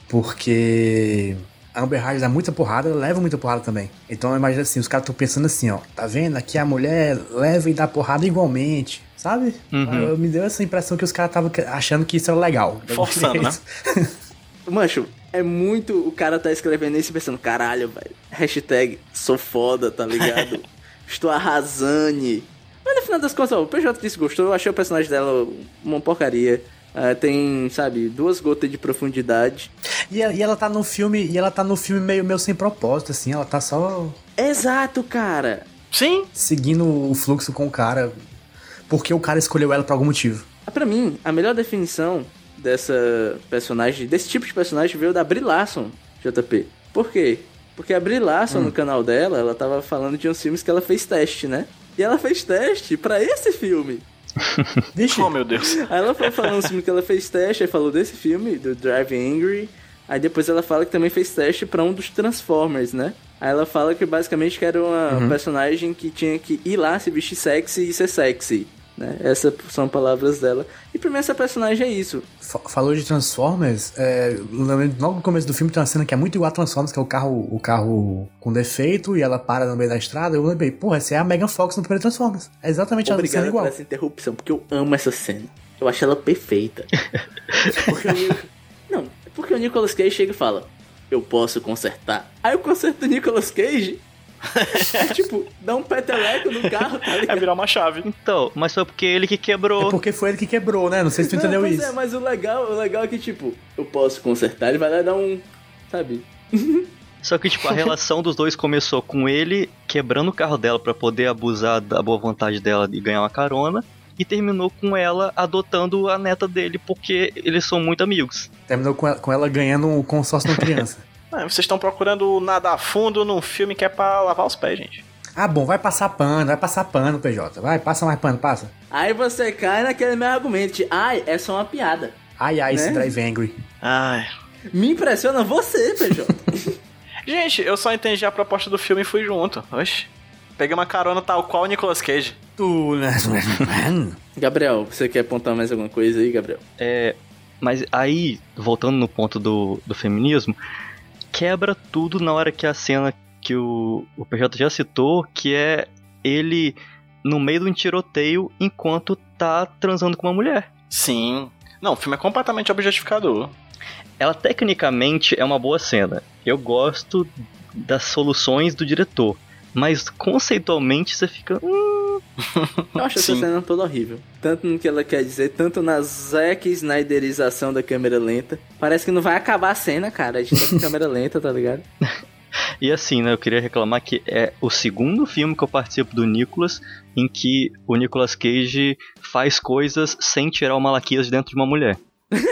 porque a Amber Heard dá muita porrada, ela leva muita porrada também. Então eu imagino assim, os caras estão pensando assim, ó, tá vendo? Aqui a mulher leva e dá porrada igualmente, sabe? Uhum. Eu- me deu essa impressão que os caras estavam achando que isso era legal. Forçando, né? Mancho, é muito. O cara tá escrevendo isso e pensando, caralho, velho. Hashtag sou foda, tá ligado? Estou arrasando. Mas no final das contas, ó, o PJ disse gostou, eu achei o personagem dela uma porcaria. Ah, tem, sabe, duas gotas de profundidade. E, ela- e ela tá no filme, e ela tá no filme meio, meio sem propósito, assim, ela tá só Exato, cara. Sim, seguindo o fluxo com o cara, porque o cara escolheu ela por algum motivo. Ah, Pra mim, a melhor definição dessa personagem, desse tipo de personagem, veio da Brie Larson, JP. Por quê? Porque a Brie Larson, no canal dela, ela tava falando de uns filmes que ela fez teste, né? E ela fez teste pra esse filme. Vixe, oh meu Deus. Aí ela foi falando os filmes que ela fez teste, aí falou desse filme, do Drive Angry. Aí depois ela fala que também fez teste pra um dos Transformers, né? Aí ela fala que basicamente que era uma personagem que tinha que ir lá se vestir sexy e ser sexy. Né? Essas são palavras dela. E pra mim essa personagem é isso. fa- falou de Transformers, é, logo no começo do filme tem uma cena que é muito igual a Transformers, que é o carro, o carro com defeito, e ela para no meio da estrada, eu lembrei, porra, essa é a Megan Fox no primeiro Transformers. É exatamente a cena Obrigado igual. por essa interrupção, porque eu amo essa cena. Eu acho ela perfeita. Porque Nic- Não, é porque o Nicolas Cage chega e fala: Eu posso consertar. Aí eu conserto o Nicolas Cage. E, tipo, dá um peteleco no carro, tá É ligado? virar uma chave. Então, mas foi porque ele que quebrou. É porque foi ele que quebrou, né? Não sei se tu Não, entendeu pois isso. é, mas o legal, o legal é que, tipo, eu posso consertar, ele vai lá dar um. Sabe? Só que, tipo, a relação dos dois começou com ele quebrando o carro dela pra poder abusar da boa vontade dela e ganhar uma carona. E terminou com ela adotando a neta dele porque eles são muito amigos. Terminou com ela, com ela ganhando um consórcio de uma criança. Ah, vocês estão procurando nadar fundo num filme que é pra lavar os pés, gente. ah, bom, vai passar pano, vai passar pano, PJ. Vai, passa mais pano, passa. Aí você cai naquele meu argumento de, ai, é só uma piada. Ai, ai, esse Né? Drive Angry. Ai. Me impressiona você, PJ. Gente, eu só entendi a proposta do filme e fui junto. Oxe. Peguei uma carona tal qual o Nicolas Cage. Tu, né? Gabriel, você quer apontar mais alguma coisa aí, Gabriel? É, mas aí, voltando no ponto do, do feminismo, quebra tudo na hora que a cena que o, o PJ já citou, que é ele no meio de um tiroteio enquanto tá transando com uma mulher. Sim. Não, o filme é completamente objetificador. Ela tecnicamente é uma boa cena. Eu gosto das soluções do diretor. Mas conceitualmente você fica. "Hum, Eu acho essa Sim. cena toda horrível. Tanto no que ela quer dizer, tanto na Zack Snyderização da câmera lenta. Parece que não vai acabar a cena, cara. A gente tá com câmera lenta, tá ligado? E assim, né? Eu queria reclamar que é o segundo filme que eu participo do Nicolas em que o Nicolas Cage faz coisas sem tirar o Malaquias de dentro de uma mulher.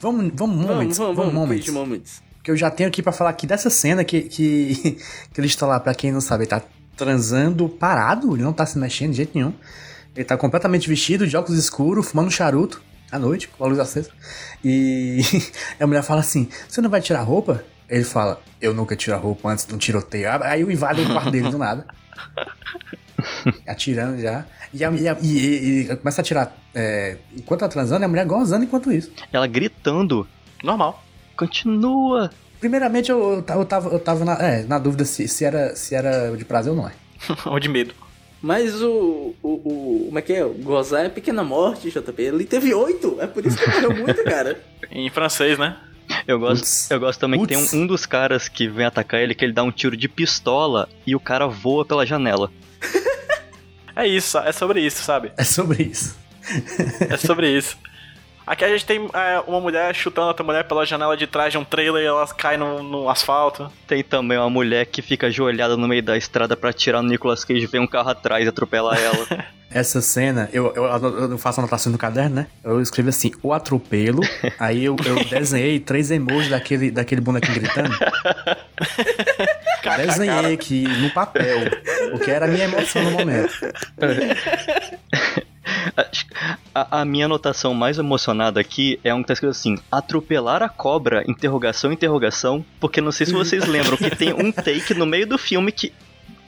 Vamos, vamos, Vamos, moments, vamos, vamos, vamos. moments. Que eu já tenho aqui pra falar aqui dessa cena que, que, que ele está lá, pra quem não sabe, ele tá transando parado, ele não tá se mexendo de jeito nenhum. Ele tá completamente vestido, de óculos escuros, fumando um charuto à noite, com a luz acesa. E a mulher fala assim: Você não vai tirar roupa? Ele fala: Eu nunca tiro a roupa antes de um tiroteio. Aí eu invado o quarto dele do nada. Atirando já. E, a- e a- e- e- começa a atirar é, enquanto tá transando, a mulher gozando enquanto isso. Ela gritando: Normal. Continua! Primeiramente, eu, eu, ta- eu tava, eu tava na, é, na dúvida se, se, era, se era de prazer ou não é. Ou de medo. Mas o, o, o. Como é que é? O Gozar é pequena morte, JP. Ele teve oito. É por isso que ele morreu muito, cara. Em francês, né? Eu gosto, Putz. eu gosto também que tem um, um dos caras que vem atacar ele, que ele dá um tiro de pistola e o cara voa pela janela. É isso, é sobre isso, sabe? É sobre isso. É sobre isso. Aqui a gente tem é, uma mulher chutando outra mulher pela janela de trás de um trailer e ela cai no, no asfalto. Tem também uma mulher que fica ajoelhada no meio da estrada pra tirar no Nicolas Cage e vem um carro atrás e atropelar ela. Essa cena, eu, eu, eu faço anotação no caderno, né? Eu escrevi assim, o atropelo. aí eu, eu desenhei três emojis daquele, daquele bonequinho gritando. desenhei aqui no papel. O que era a minha emoção no momento. A, a minha anotação mais emocionada aqui é um que tá escrito assim: atropelar a cobra, interrogação, interrogação. Porque não sei se vocês lembram que tem um take no meio do filme que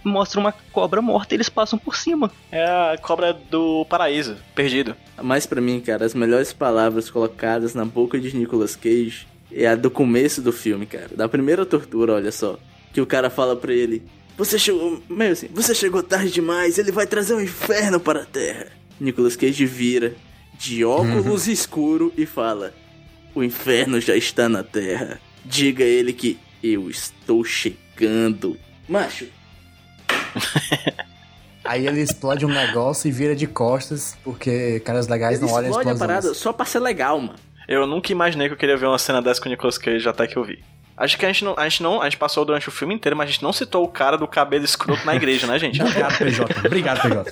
mostra uma cobra morta e eles passam por cima. É a cobra do paraíso, perdido. Mas pra mim, cara, as melhores palavras colocadas na boca de Nicolas Cage é a do começo do filme, cara. Da primeira tortura, olha só. Que o cara fala pra ele: Você chegou. Meio assim, você chegou tarde demais, ele vai trazer o inferno para a terra. Nicolas Cage vira de óculos escuro e fala: O inferno já está na terra. Diga a ele que eu estou chegando. Macho, Aí ele explode um negócio e vira de costas, porque caras legais ele não olham explode a parada só pra ser legal, mano. Eu nunca imaginei que eu queria ver uma cena dessa com o Nicolas Cage até que eu vi. Acho que a gente não. A gente não. A gente passou durante o filme inteiro, mas a gente não citou o cara do cabelo escroto na igreja, né, gente? Obrigado, PJ. Obrigado, PJ.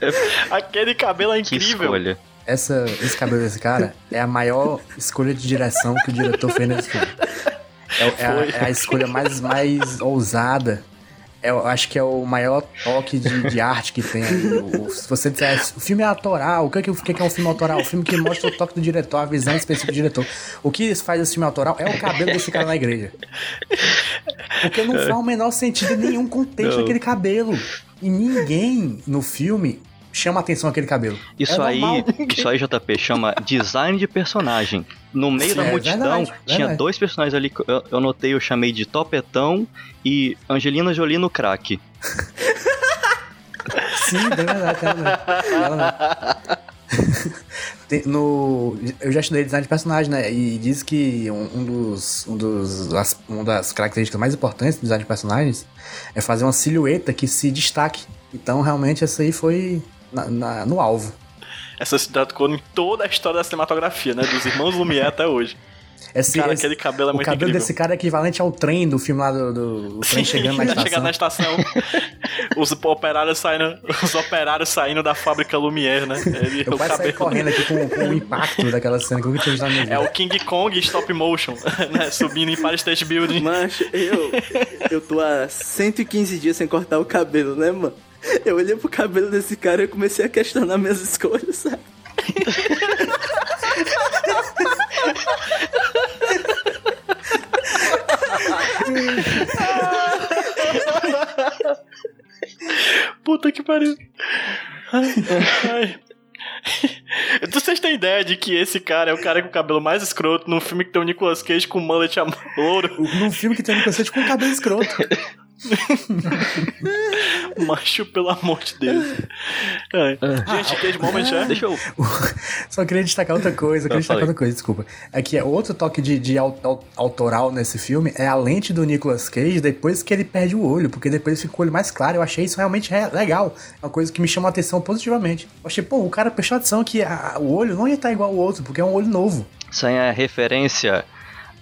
Aquele cabelo é Que incrível. escolha. Essa, esse cabelo desse cara é a maior escolha de direção que o diretor fez nesse filme. É, é a, é a escolha mais, mais ousada. É, eu acho que é o maior toque de, de arte que tem. O- o- se você disser, o filme é autoral, o que, é que, o que é que é um filme autoral? O filme que mostra o toque do diretor, a visão específica do diretor. O que faz esse filme autoral é o cabelo desse cara na igreja. Porque não faz o menor sentido em nenhum contexto Não. aquele cabelo. E ninguém no filme chama atenção aquele cabelo. Isso É aí, normal. isso aí, JP, chama design de personagem. No meio da É multidão, verdade, tinha verdade. dois personagens ali que eu, eu notei, eu chamei de Topetão e Angelina Jolie no crack. Sim, é verdade, é. Ela mesmo. Tem- no, eu já estudei design de personagem, né? E diz que um, um dos, um dos, as, uma das características mais importantes do design de personagens é fazer uma silhueta que se destaque. Então, realmente, essa aí foi na- na- no alvo. Essa cidade ficou em toda a história da cinematografia, né? Dos irmãos Lumière até hoje. Esse, Cara, esse- aquele cabelo é o muito cabelo incrível. desse cara é equivalente ao trem do filme lá do, do o trem chegando na estação. Chegando na estação. os operários saindo. Os operários saindo da fábrica Lumière, né? Ele, Eu o quase cabelo. correndo aqui com, com o impacto daquela cena que eu nunca tinha visto na minha vida. É o King Kong stop motion, né? Subindo em Empire State Building. Macho, eu, eu tô há 115 dias sem cortar o cabelo, né, mano? Eu olhei pro cabelo desse cara e comecei a questionar minhas escolhas, sabe? Puta que pariu. Ai, ai. Vocês têm ideia de que esse cara é o cara com o cabelo mais escroto num filme que tem o Nicolas Cage com o mullet louro? Num filme que tem o Nicolas Cage com o cabelo escroto. Macho, pelo amor de Deus. Ai. Gente, Cage Moment é? Deixa eu. Só queria destacar outra coisa, queria Eu destacar outra coisa, desculpa. É que outro toque de, de au- au- autoral nesse filme é a lente do Nicolas Cage depois que ele perde o olho, porque depois fica o olho mais claro. Eu achei isso realmente re- legal. É uma coisa que me chamou a atenção positivamente. Eu achei, pô, o cara prestou atenção que a- o olho não ia estar igual ao outro, porque é um olho novo. Isso aí é referência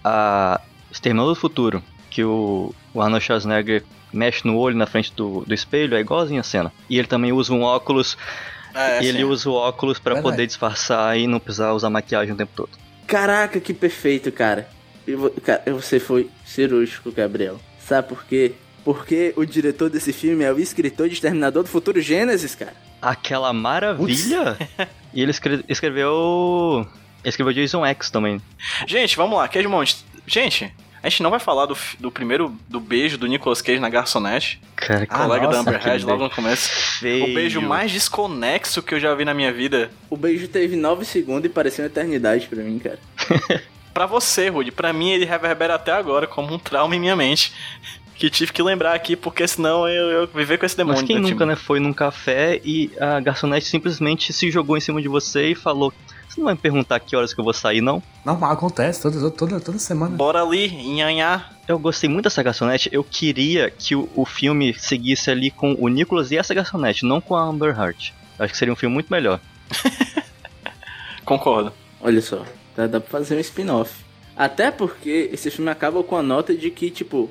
a Exterminador do Futuro, que o, o Arnold Schwarzenegger mexe no olho na frente do, do espelho, é igualzinho a cena. E ele também usa um óculos, É, e ele sim. usa o óculos pra Verdade. poder disfarçar e não precisar usar maquiagem o tempo todo. Caraca, que perfeito, cara. Você foi cirúrgico, Gabriel. Sabe por quê? Porque o diretor desse filme é o escritor de Exterminador do Futuro Gênesis, cara. Aquela maravilha! e ele escre- escreveu. Ele escreveu Jason X também. Gente, vamos lá, Cage Moment. Gente, a gente não vai falar do, do primeiro do beijo do Nicolas Cage na garçonete, Cara, que Ah, colega da nossa, Amber Heard, logo no começo. feio. O beijo mais desconexo que eu já vi na minha vida. O beijo teve 9 segundos e parecia uma eternidade pra mim, cara. Pra você, Rudy, pra mim ele reverbera até agora como um trauma em minha mente. Que tive que lembrar aqui, porque senão eu, eu viver com esse demônio. Mas quem de nunca, né, foi num café e a garçonete simplesmente se jogou em cima de você e falou: Você não vai me perguntar que horas que eu vou sair, não? Normal, acontece toda, toda, toda semana. Bora ali, nhanhá. Eu gostei muito dessa garçonete. Eu queria que o, o filme seguisse ali com o Nicholas e essa garçonete, não com a Amber Heard. Eu Acho que seria um filme muito melhor. Concordo. Olha só, dá, dá pra fazer um spin-off. Até porque esse filme acaba com a nota de que, tipo,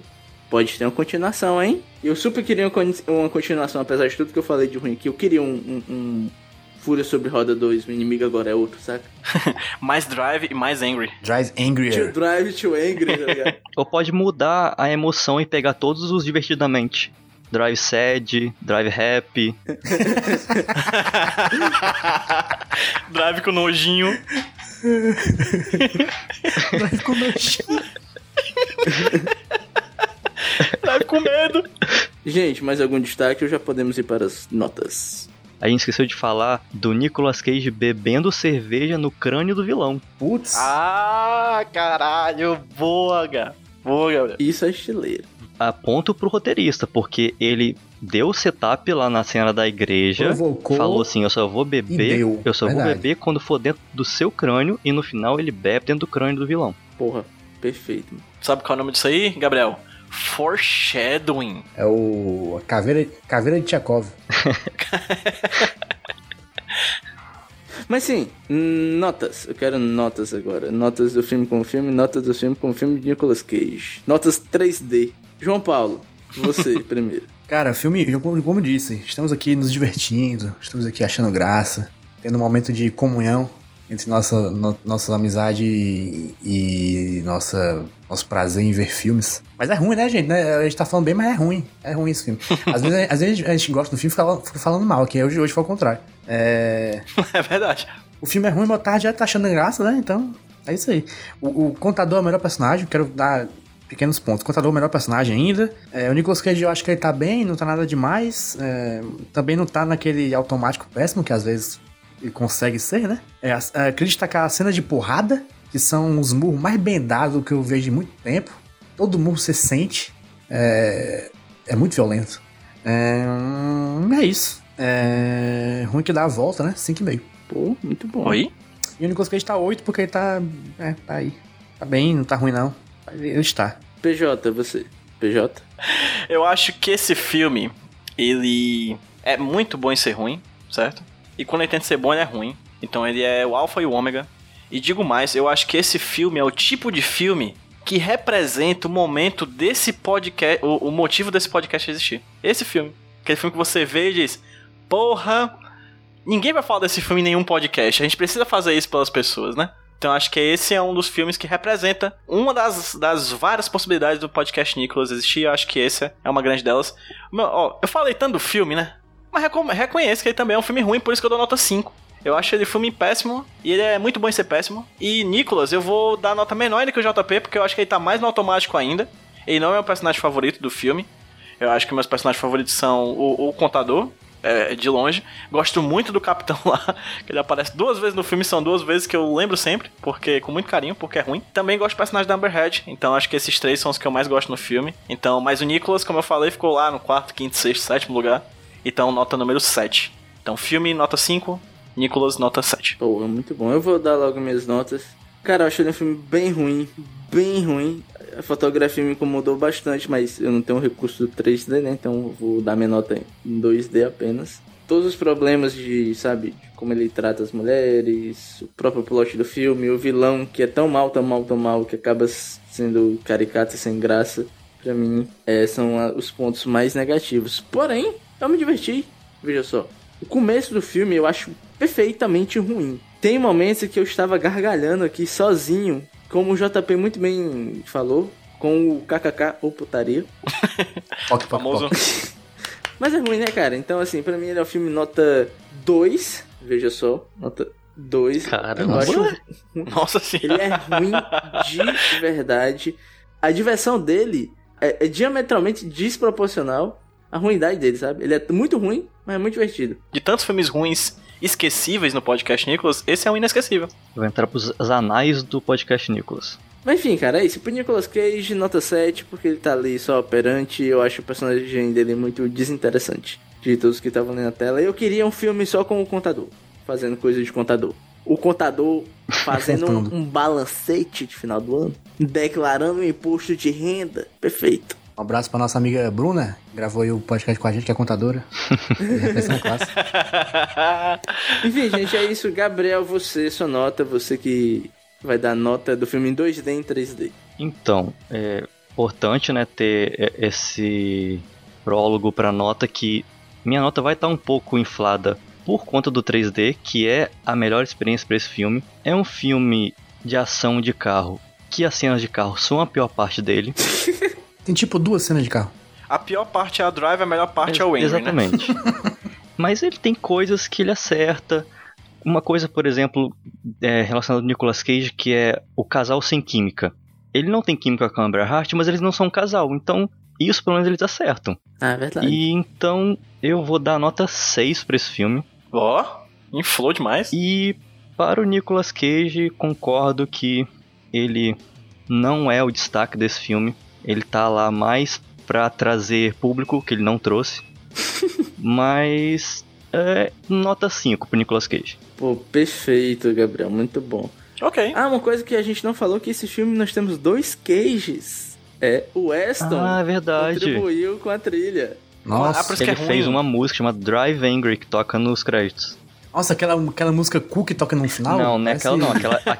pode ter uma continuação, hein? Eu super queria uma con- uma continuação, apesar de tudo que eu falei de ruim aqui. Eu queria um, um, um Fúria sobre Roda 2, o inimigo agora é outro, saca? Mais drive e mais angry. Drive To Angrier. Drive to Angry, tá ligado? Ou pode mudar a emoção e pegar todos os divertidamente. Drive sad, drive happy. drive com nojinho. Drive com nojinho. Drive com medo. Gente, mais algum destaque ou já podemos ir para as notas? A gente esqueceu de falar do Nicolas Cage bebendo cerveja no crânio do vilão. Putz. Ah, caralho. Boa, Gá. Boa, Gabriel. Isso é estileiro. A ponto pro roteirista, porque ele deu o setup lá na cena da igreja. Provocou Falou assim, eu só vou beber, eu só vou Verdade. beber quando for dentro do seu crânio e no final ele bebe dentro do crânio do vilão. Porra, perfeito. Sabe qual é o nome disso aí, Gabriel? Foreshadowing. É o. a Caveira, caveira de Tchekov. Mas sim, notas. Eu quero notas agora. Notas do filme com filme, notas do filme com filme de Nicolas Cage. Notas 3D. João Paulo, você primeiro. Cara, filme, como, como disse, estamos aqui nos divertindo, estamos aqui achando graça, tendo um momento de comunhão entre nossa, no- nossa amizade e, e nossa, nosso prazer em ver filmes. Mas é ruim, né, gente? Né? A gente tá falando bem, mas é ruim. É ruim esse filme. Às vezes, às vezes a gente gosta do filme e fica, fica falando mal, aqui hoje, hoje foi o contrário. É, É verdade. o filme é ruim, mas Tarde já tá achando graça, né? Então, é isso aí. O, o Contador é o melhor personagem, quero dar pequenos pontos. O Contador é o melhor personagem ainda. É, o Nicolas Cage eu acho que ele tá bem, não tá nada demais. É, também não tá naquele automático péssimo, que às vezes ele consegue ser, né? É, a- é, queria destacar a cena de porrada, que são os murros mais bem dados que eu vejo em muito tempo. Todo murro você sente. É, é muito violento. É, hum, é isso. É, ruim que dá a volta, né? 5,5. Pô, muito bom. Oi? E o Nicolas Cage tá 8 porque ele tá. É, tá aí. Tá bem, não tá ruim não. Ele está. PJ, você. PJ? Eu acho que esse filme, ele é muito bom em ser ruim, certo? E quando ele tenta ser bom, ele é ruim. Então ele é o alfa e o ômega. E digo mais, eu acho que esse filme é o tipo de filme que representa o momento desse podcast, o, o motivo desse podcast existir. Esse filme. Aquele filme que você vê e diz, porra, ninguém vai falar desse filme em nenhum podcast. A gente precisa fazer isso pelas pessoas, né? Então acho que esse é um dos filmes que representa uma das, das várias possibilidades do podcast Nicholas existir. Eu acho que esse é uma grande delas. Meu, ó, eu falei tanto do filme, né? Mas reconheço que ele também é um filme ruim, por isso que eu dou nota 5. Eu acho ele filme péssimo e ele é muito bom em ser péssimo. E Nicholas, eu vou dar nota menor ainda que o JP, porque eu acho que ele tá mais no automático ainda. Ele não é o personagem favorito do filme. Eu acho que meus personagens favoritos são o, o contador, é, de longe. Gosto muito do Capitão lá, que ele aparece duas vezes no filme, são duas vezes que eu lembro sempre, porque com muito carinho, porque é ruim. Também gosto do personagem da Amberhead, então acho que esses três são os que eu mais gosto no filme. Então, mas o Nicholas, como eu falei, ficou lá no quarto, quinto, sexto, sétimo lugar. Então, nota número 7. Então, filme, nota 5, Nicholas, nota 7. Pô, é muito bom. Eu vou dar logo minhas notas. Cara, eu achei um filme bem ruim, bem ruim. A fotografia me incomodou bastante, mas eu não tenho recurso 3D, né? Então vou dar minha nota em 2D apenas. Todos os problemas de, sabe, de como ele trata as mulheres, o próprio plot do filme, o vilão que é tão mal, tão mal, tão mal, que acaba sendo caricato sem graça, pra mim, é, são a- os pontos mais negativos. Porém, eu me diverti. Veja só, o começo do filme eu acho perfeitamente ruim. Tem momentos que eu estava gargalhando aqui sozinho, como o JP muito bem falou, com o KKK ou putaria. Poc, poc, Famoso. poc. Mas é ruim, né, cara? Então, assim, pra mim ele é um filme nota 2. Veja só, nota 2. Caramba. Eu acho Nossa ele senhora. é ruim de verdade. A diversão dele é, é diametralmente desproporcional à ruindade dele, sabe? Ele é muito ruim, mas é muito divertido. De tantos filmes ruins esquecíveis no podcast Nicholas, esse é um inesquecível. Vai entrar pros anais do podcast Nicholas. Mas enfim, cara, é isso. Pro Nicolas Cage, nota 7, porque ele tá ali só operante. Eu acho o personagem dele muito desinteressante. De todos que estavam ali na tela. Eu queria um filme só com o contador. Fazendo coisa de contador. O contador fazendo um, um balancete de final do ano. Declarando um imposto de renda. Perfeito. Um abraço pra nossa amiga Bruna, que gravou aí o podcast com a gente, que é contadora. Clássica. Enfim, gente, é isso. Gabriel, você, sua nota. Você que vai dar nota do filme em 2D e em 3D. Então, é importante, né, ter é, esse prólogo pra nota que minha nota vai estar um pouco inflada por conta do 3D, que é a melhor experiência pra esse filme. É um filme de ação de carro, que as cenas de carro são a pior parte dele. Tem tipo duas cenas de carro. A pior parte é a Drive, a melhor parte é o Henry, né? Exatamente. Mas ele tem coisas que ele acerta. Uma coisa, por exemplo, é, relacionada ao Nicolas Cage, que é o casal sem química. Ele não tem química com a Amber Heart, mas eles não são um casal. Então, isso pelo menos eles acertam. Ah, é verdade. E então, eu vou dar nota 6 pra esse filme. Ó, inflou demais. E para o Nicolas Cage, concordo que ele não é o destaque desse filme. Ele tá lá mais pra trazer público, que ele não trouxe. Mas é, nota 5 pro Nicolas Cage. Pô, perfeito, Gabriel. Muito bom. Ok. Ah, uma coisa que a gente não falou que esse filme nós temos dois Cages. É, o Weston Ah, verdade. contribuiu com a trilha. Nossa, Ah, Ele é fez uma música chamada Drive Angry que toca nos créditos. Nossa, aquela, aquela música cool que toca no final? não, não é aquela não, aquela a,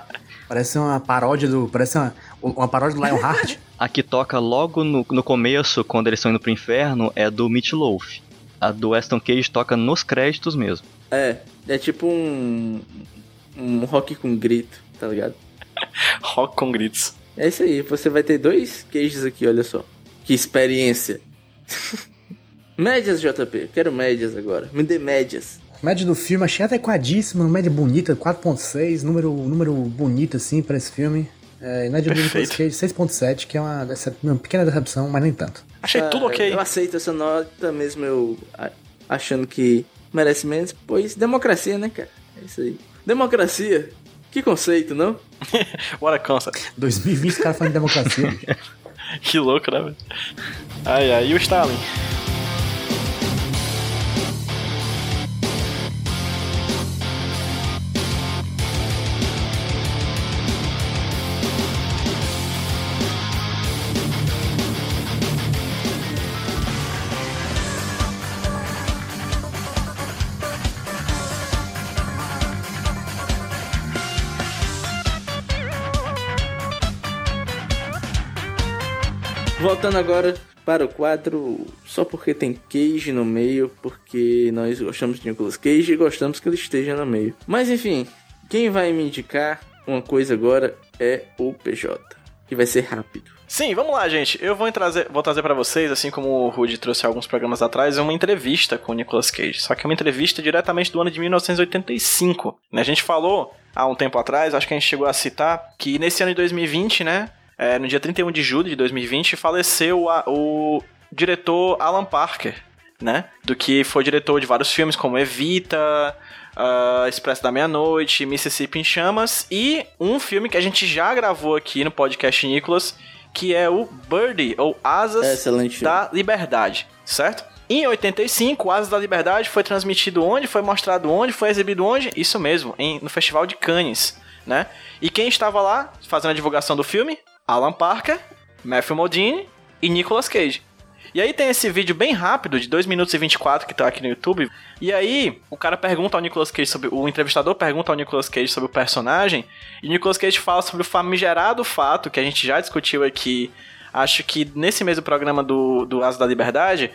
Parece uma paródia do. Parece uma, uma paródia do Lionheart. a que toca logo no, no começo, quando eles estão indo pro inferno, é do Meat Loaf. A do Weston Cage toca nos créditos mesmo. É, é tipo um. Um rock com grito, tá ligado? Rock com gritos. É isso aí, você vai ter dois Cages aqui, olha só. Que experiência. médias, JP. Quero médias agora. Me dê médias. Média do filme, achei adequadíssima, média bonita, 4.6, número, número bonito assim pra esse filme. É, e média do Perfeito. Cage 6.7, que é uma, uma pequena decepção, mas nem tanto. Achei Ah, tudo ok. Eu aceito essa nota, mesmo eu achando que merece menos, pois democracia, né, cara? É isso aí. Democracia. Que conceito, não? What a concept. 2020 os caras falando de democracia. Que louco, né, velho? Ai, ai. E o Stalin? Voltando agora para o quadro só porque tem Cage no meio, porque nós gostamos de Nicolas Cage e gostamos que ele esteja no meio. Mas enfim, quem vai me indicar uma coisa agora é o PJ, que vai ser rápido. Sim, vamos lá, gente. Eu vou trazer, vou trazer para vocês, assim como o Rudy trouxe alguns programas atrás, uma entrevista com o Nicolas Cage. Só que é uma entrevista diretamente do ano de 1985. né? A gente falou há um tempo atrás, acho que a gente chegou a citar, que nesse ano de 2020, né, é, no dia 31 de julho de 2020, faleceu a- o diretor Alan Parker, né? Do que foi diretor de vários filmes como Evita, ah, Expresso da Meia-Noite, Mississippi em Chamas e um filme que a gente já gravou aqui no podcast Nicolas, que é o Birdie, ou Asas excelente da Liberdade, certo? Em 85, o Asas da Liberdade foi transmitido onde? Foi mostrado onde? Foi exibido onde? Isso mesmo, em- no Festival de Cannes, né? E quem estava lá fazendo a divulgação do filme? Alan Parker, Matthew Modine e Nicolas Cage. E aí tem esse vídeo bem rápido, de 2 minutos e 24, que tá aqui no YouTube. E aí, o cara pergunta ao Nicolas Cage sobre. O entrevistador pergunta ao Nicolas Cage sobre o personagem. E o Nicolas Cage fala sobre o famigerado fato que a gente já discutiu aqui. Acho que nesse mesmo programa do, do Asa da Liberdade.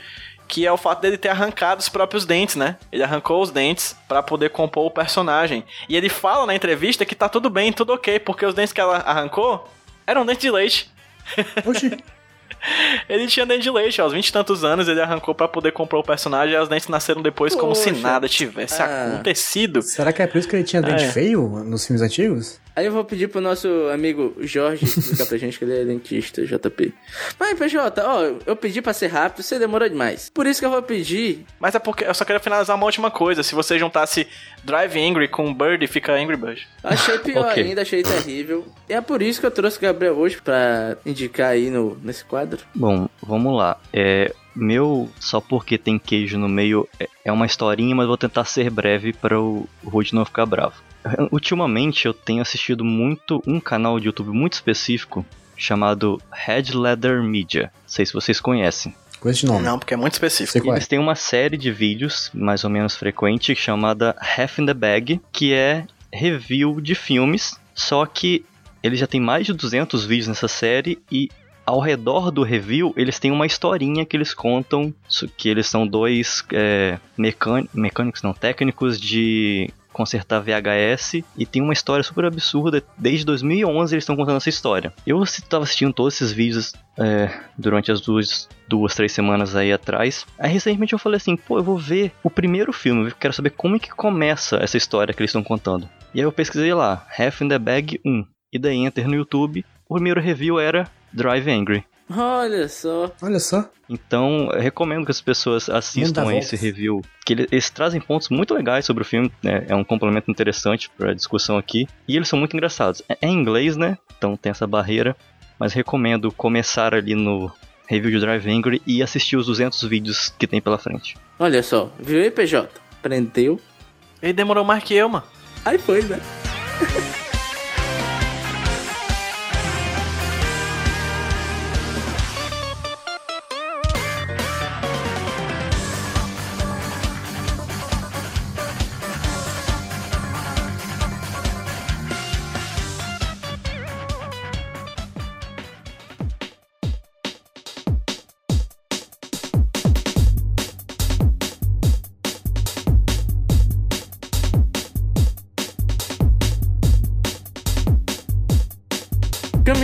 Que é o fato dele ter arrancado os próprios dentes, né? Ele arrancou os dentes pra poder compor o personagem. E ele fala na entrevista que tá tudo bem, tudo ok, porque os dentes que ela arrancou eram dentes de leite. Oxi. Ele tinha dente de leite, aos 20 e tantos anos ele arrancou pra poder comprar o personagem e os dentes nasceram depois como se Poxa. nada tivesse Ah. acontecido. Será que é por isso que ele tinha dente É. feio nos filmes antigos? Aí eu vou pedir pro nosso amigo Jorge explicar pra gente que ele é dentista, JP. Mas, PJ, ó, eu pedi pra ser rápido, você demorou demais. Por isso que eu vou pedir. Mas é porque eu só queria finalizar uma última coisa. Se você juntasse Drive Angry com Bird, fica Angry Bird. Achei pior Ok. ainda, achei terrível. E é por isso que eu trouxe o Gabriel hoje pra indicar aí no, nesse quadro. Bom, vamos lá. É, meu, só porque tem queijo no meio, é- é uma historinha, mas vou tentar ser breve para o Rude não ficar bravo. Ultimamente eu tenho assistido muito um canal de YouTube muito específico chamado Head Leather Media. Não sei se vocês conhecem. Com esse nome. Não, porque é muito específico. Eles têm uma série de vídeos, mais ou menos frequente, chamada Half in the Bag, que é review de filmes, só que eles já tem mais de 200 vídeos nessa série e ao redor do review eles têm uma historinha que eles contam, que eles são dois é, mecân- mecânicos, não, técnicos de consertar VHS e tem uma história super absurda. Desde 2011 eles estão contando essa história. Eu estava assistindo todos esses vídeos é, durante as duas, duas, três semanas aí atrás. Aí recentemente eu falei assim, pô, eu vou ver o primeiro filme, eu quero saber como é que começa essa história que eles estão contando. E aí eu pesquisei lá, Half in the Bag 1. E daí enter no YouTube, o primeiro review era Drive Angry. Olha só. Olha só. Então, eu recomendo que as pessoas assistam Muita a esse volta. review. Que ele- eles trazem pontos muito legais sobre o filme, né? é um complemento interessante para a discussão aqui. E eles são muito engraçados. É é em inglês, né? Então tem essa barreira. Mas recomendo começar ali no review de Drive Angry e assistir os 200 vídeos que tem pela frente. Olha só. Viu aí, PJ? Prendeu. Ele demorou mais que eu, mano. Aí foi, né?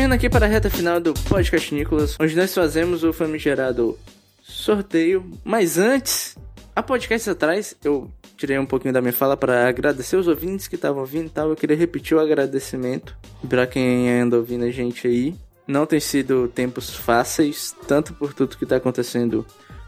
Caminhando aqui para a reta final do podcast Nicolas, onde nós fazemos o famigerado sorteio. Mas antes, a podcast atrás, eu tirei um pouquinho da minha fala para agradecer os ouvintes que estavam ouvindo e tal. Eu queria repetir o agradecimento para quem anda ouvindo a gente aí. Não tem sido tempos fáceis, tanto por tudo que tá acontecendo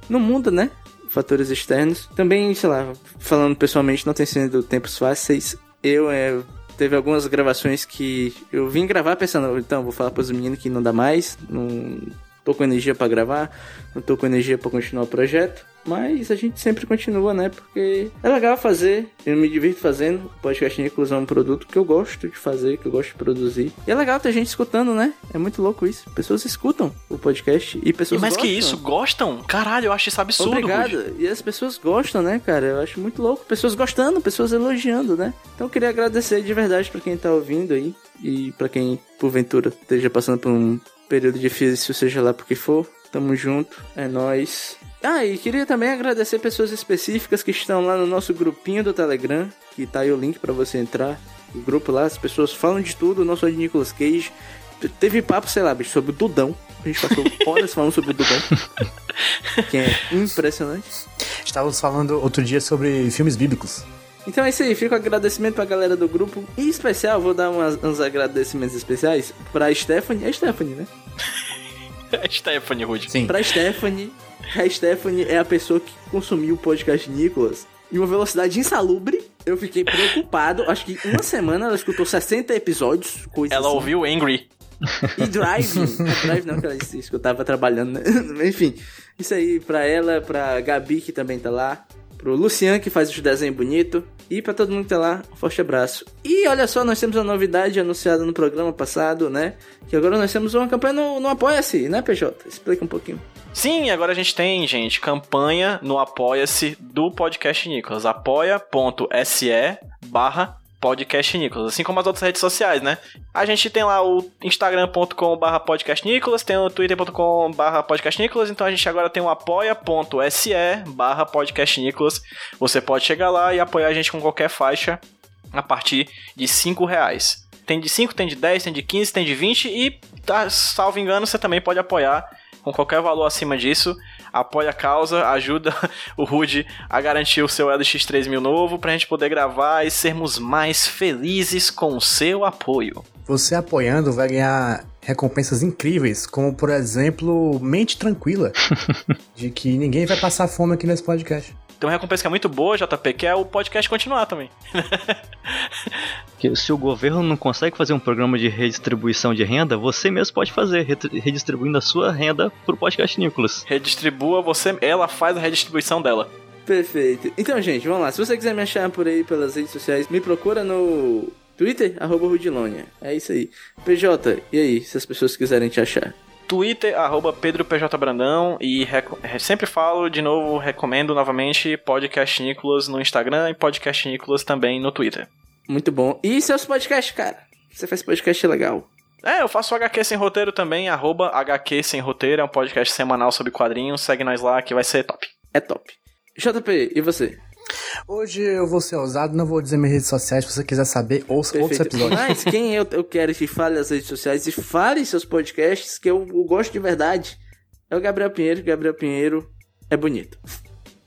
no mundo, né? Fatores externos. Também, sei lá, falando pessoalmente, não tem sido tempos fáceis. Eu é, teve algumas gravações que eu vim gravar pensando, então vou falar pros meninos que não dá mais, não tô com energia pra gravar, não tô com energia pra continuar o projeto, mas a gente sempre continua, né? Porque é legal fazer, eu me divirto fazendo. O podcast Nicolas é um produto que eu gosto de fazer, que eu gosto de produzir. E é legal ter gente escutando, né? É muito louco isso. Pessoas escutam o podcast e E pessoas mais que gostam. isso, gostam? Caralho, eu acho isso absurdo, Rude. Obrigado. E as pessoas gostam, né, cara? Eu acho muito louco. Pessoas gostando, pessoas elogiando, né? Então eu queria agradecer de verdade pra quem tá ouvindo aí. E pra quem, porventura, esteja passando por um período difícil, seja lá por que for. Tamo junto. É nóis. Ah, e queria também agradecer pessoas específicas que estão lá no nosso grupinho do Telegram. Que tá aí o link pra você entrar. O grupo lá, as pessoas falam de tudo, não só de Nicolas Cage. Teve papo, sei lá, bicho, sobre o Dudão. A gente passou horas falando sobre o Dudão. que é impressionante. Estávamos falando outro dia sobre filmes bíblicos. Então é isso aí, fica o agradecimento pra galera do grupo. Em especial, vou dar umas- uns agradecimentos especiais pra Stephanie. É Stephanie, né? Stephanie Hood. Sim. Pra Stephanie. A Stephanie é a pessoa que consumiu o podcast Nicolas em uma velocidade insalubre. Eu fiquei preocupado. Acho que uma semana ela escutou 60 episódios. Coisa Ela assim. ouviu Angry. E Driving. É Drive não, que ela disse isso, que eu tava trabalhando, né? Enfim, isso aí pra ela, pra Gabi, que também tá lá, pro Lucian, que faz os desenhos bonitos, e pra todo mundo que tá lá, um forte abraço. E olha só, nós temos uma novidade anunciada no programa passado, né? Que agora nós temos uma campanha no, no Apoia-se, né, PJ? Explica um pouquinho. Sim, agora a gente tem, gente, campanha no Apoia-se do Podcast Nicolas. apoia.se barra Podcast Nicolas, assim como as outras redes sociais, né? A gente tem lá o instagram.com barra podcast Nicolas, tem o twitter.com barra podcast Nicolas, então a gente agora tem o apoia.se barra podcast Nicolas. Você pode chegar lá e apoiar a gente com qualquer faixa a partir de 5 reais. Tem de 5, tem de 10, tem de 15, tem de 20 e, tá, salvo engano, você também pode apoiar com qualquer valor acima disso. Apoia a causa, ajuda o Rude a garantir o seu LX3000 novo pra gente poder gravar e sermos mais felizes com o seu apoio. Você apoiando vai ganhar recompensas incríveis, como por exemplo, mente tranquila, de que ninguém vai passar fome aqui nesse podcast. Tem uma recompensa que é muito boa, JP, que é o podcast continuar também. Se o governo não consegue fazer um programa de redistribuição de renda, você mesmo pode fazer, re- redistribuindo a sua renda pro podcast Nicolas. Redistribua você, ela faz a redistribuição dela. Perfeito. Então, gente, vamos lá. Se você quiser me achar por aí pelas redes sociais, me procura no Twitter, arroba Rudilonia. É isso aí. PJ, e aí, se as pessoas quiserem te achar? Twitter, arroba Pedro PJ Brandão. E reco- sempre falo, de novo, recomendo novamente Podcast Nicolas no Instagram e Podcast Nicolas também no Twitter. Muito bom. E seus podcasts, cara? Você faz podcast legal. É, eu faço HQ Sem Roteiro também, arroba HQ Sem Roteiro, é um podcast semanal sobre quadrinhos, segue nós lá que vai ser top. É top. JP, e você? Hoje eu vou ser ousado, não vou dizer minhas redes sociais, se você quiser saber, ouça outros Perfeito. episódios. Mas quem eu, eu quero que fale nas redes sociais e fale seus podcasts, que eu, eu gosto de verdade, é o Gabriel Pinheiro. Gabriel Pinheiro é bonito.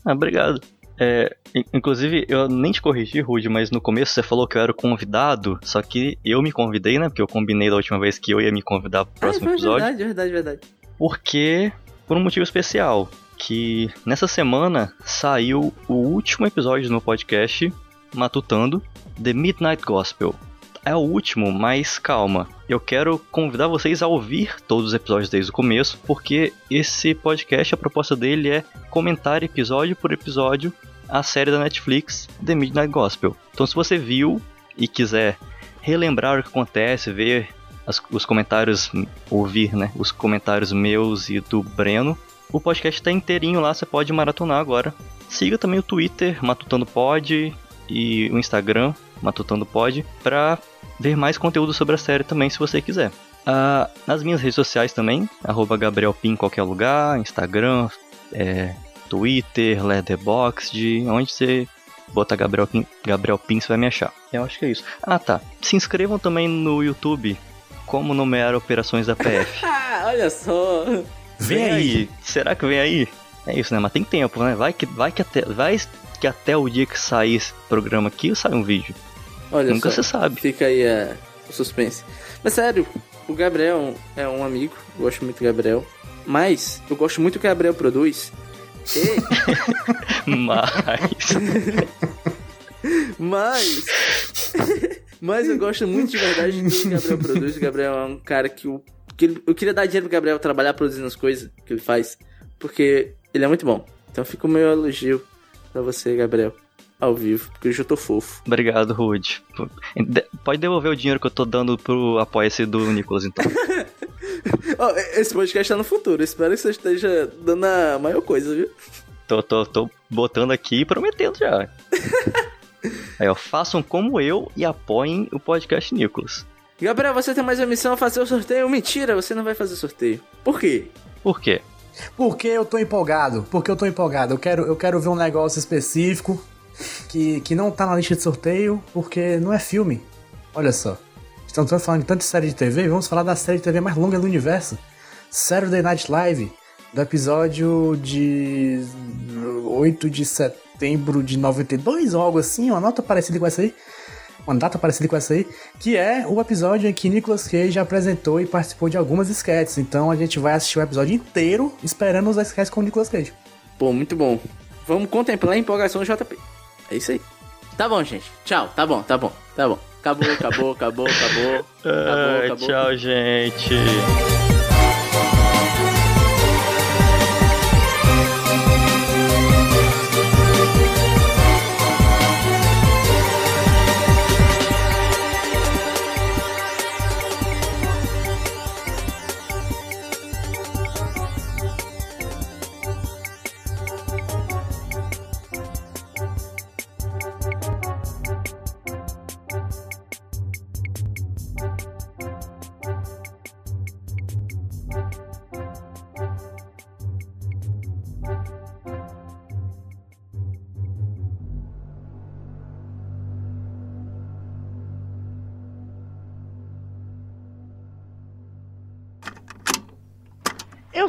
Ah, obrigado. É, in- inclusive, eu nem te corrigi, Rude, mas no começo você falou que eu era o convidado, só que eu me convidei, né? Porque eu combinei da última vez que eu ia me convidar pro próximo ah, é episódio. verdade, verdade, verdade. Porque, por um motivo especial, que nessa semana saiu o último episódio do meu podcast, Matutando, The Midnight Gospel. É o último, mas calma. Eu quero convidar vocês a ouvir todos os episódios desde o começo, porque esse podcast, a proposta dele é comentar episódio por episódio a série da Netflix, The Midnight Gospel. Então, se você viu e quiser relembrar o que acontece, ver as- os comentários, ouvir, né, os comentários meus e do Breno, o podcast tá inteirinho lá, você pode maratonar agora. Siga também o Twitter, Matutando Pod, e o Instagram, Matutando Pod, pra ver mais conteúdo sobre a série também, se você quiser. Ah, nas minhas redes sociais também, arroba em qualquer lugar, Instagram, é, Twitter, Letterboxd, onde você botar Gabriel Pin, Gabriel Pin, você vai me achar. Eu acho que é isso. Ah, tá. Se inscrevam também no YouTube, como nomear operações da PF. Olha só. Vem aí. Será que vem aí? É isso, né? Mas tem tempo, né? Vai que, vai que, até, vai que até o dia que sair esse programa aqui sai um vídeo. Olha Nunca só. se sabe. Fica aí a, o suspense. Mas sério, o Gabriel é um amigo, eu gosto muito do Gabriel. Mas eu gosto muito do que o Gabriel produz. E, Mas. mas. mas eu gosto muito de verdade do que o Gabriel produz. O Gabriel é um cara que, eu, ele- eu queria dar dinheiro pro Gabriel trabalhar produzindo as coisas que ele faz. Porque ele é muito bom. Então fica o meu elogio pra você, Gabriel. Ao vivo, porque hoje eu tô fofo. Obrigado, Rude. De- Pode devolver o dinheiro que eu tô dando pro apoia-se do Nicolas, então. Ó, esse podcast tá no futuro. Espero que você esteja dando a maior coisa, viu? Tô, tô, tô botando aqui e prometendo já. Aí, ó, façam como eu e apoiem o podcast Nicolas. Gabriel, você tem mais uma missão a fazer o sorteio? Mentira, você não vai fazer sorteio. Por quê? Por quê? Porque eu tô empolgado. Porque eu tô empolgado. Eu quero, eu quero ver um negócio específico que, que não tá na lista de sorteio, porque não é filme. Olha só. Estamos falando de tanta série de TV, vamos falar da série de TV mais longa do universo. Saturday Night Live, do episódio de 8 de setembro. setembro de 92 ou algo assim, uma nota parecida com essa aí. Uma data parecida com essa aí, que é o episódio em que Nicolas Cage apresentou e participou de algumas sketches. Então a gente vai assistir o episódio inteiro esperando os sketches com o Nicolas Cage. Pô, muito bom. Vamos contemplar a empolgação do JP. É isso aí. Tá bom, gente. Tchau. Tá bom, tá bom, tá bom. Acabou, acabou, acabou, acabou. Acabou, Ai, acabou. tchau, gente.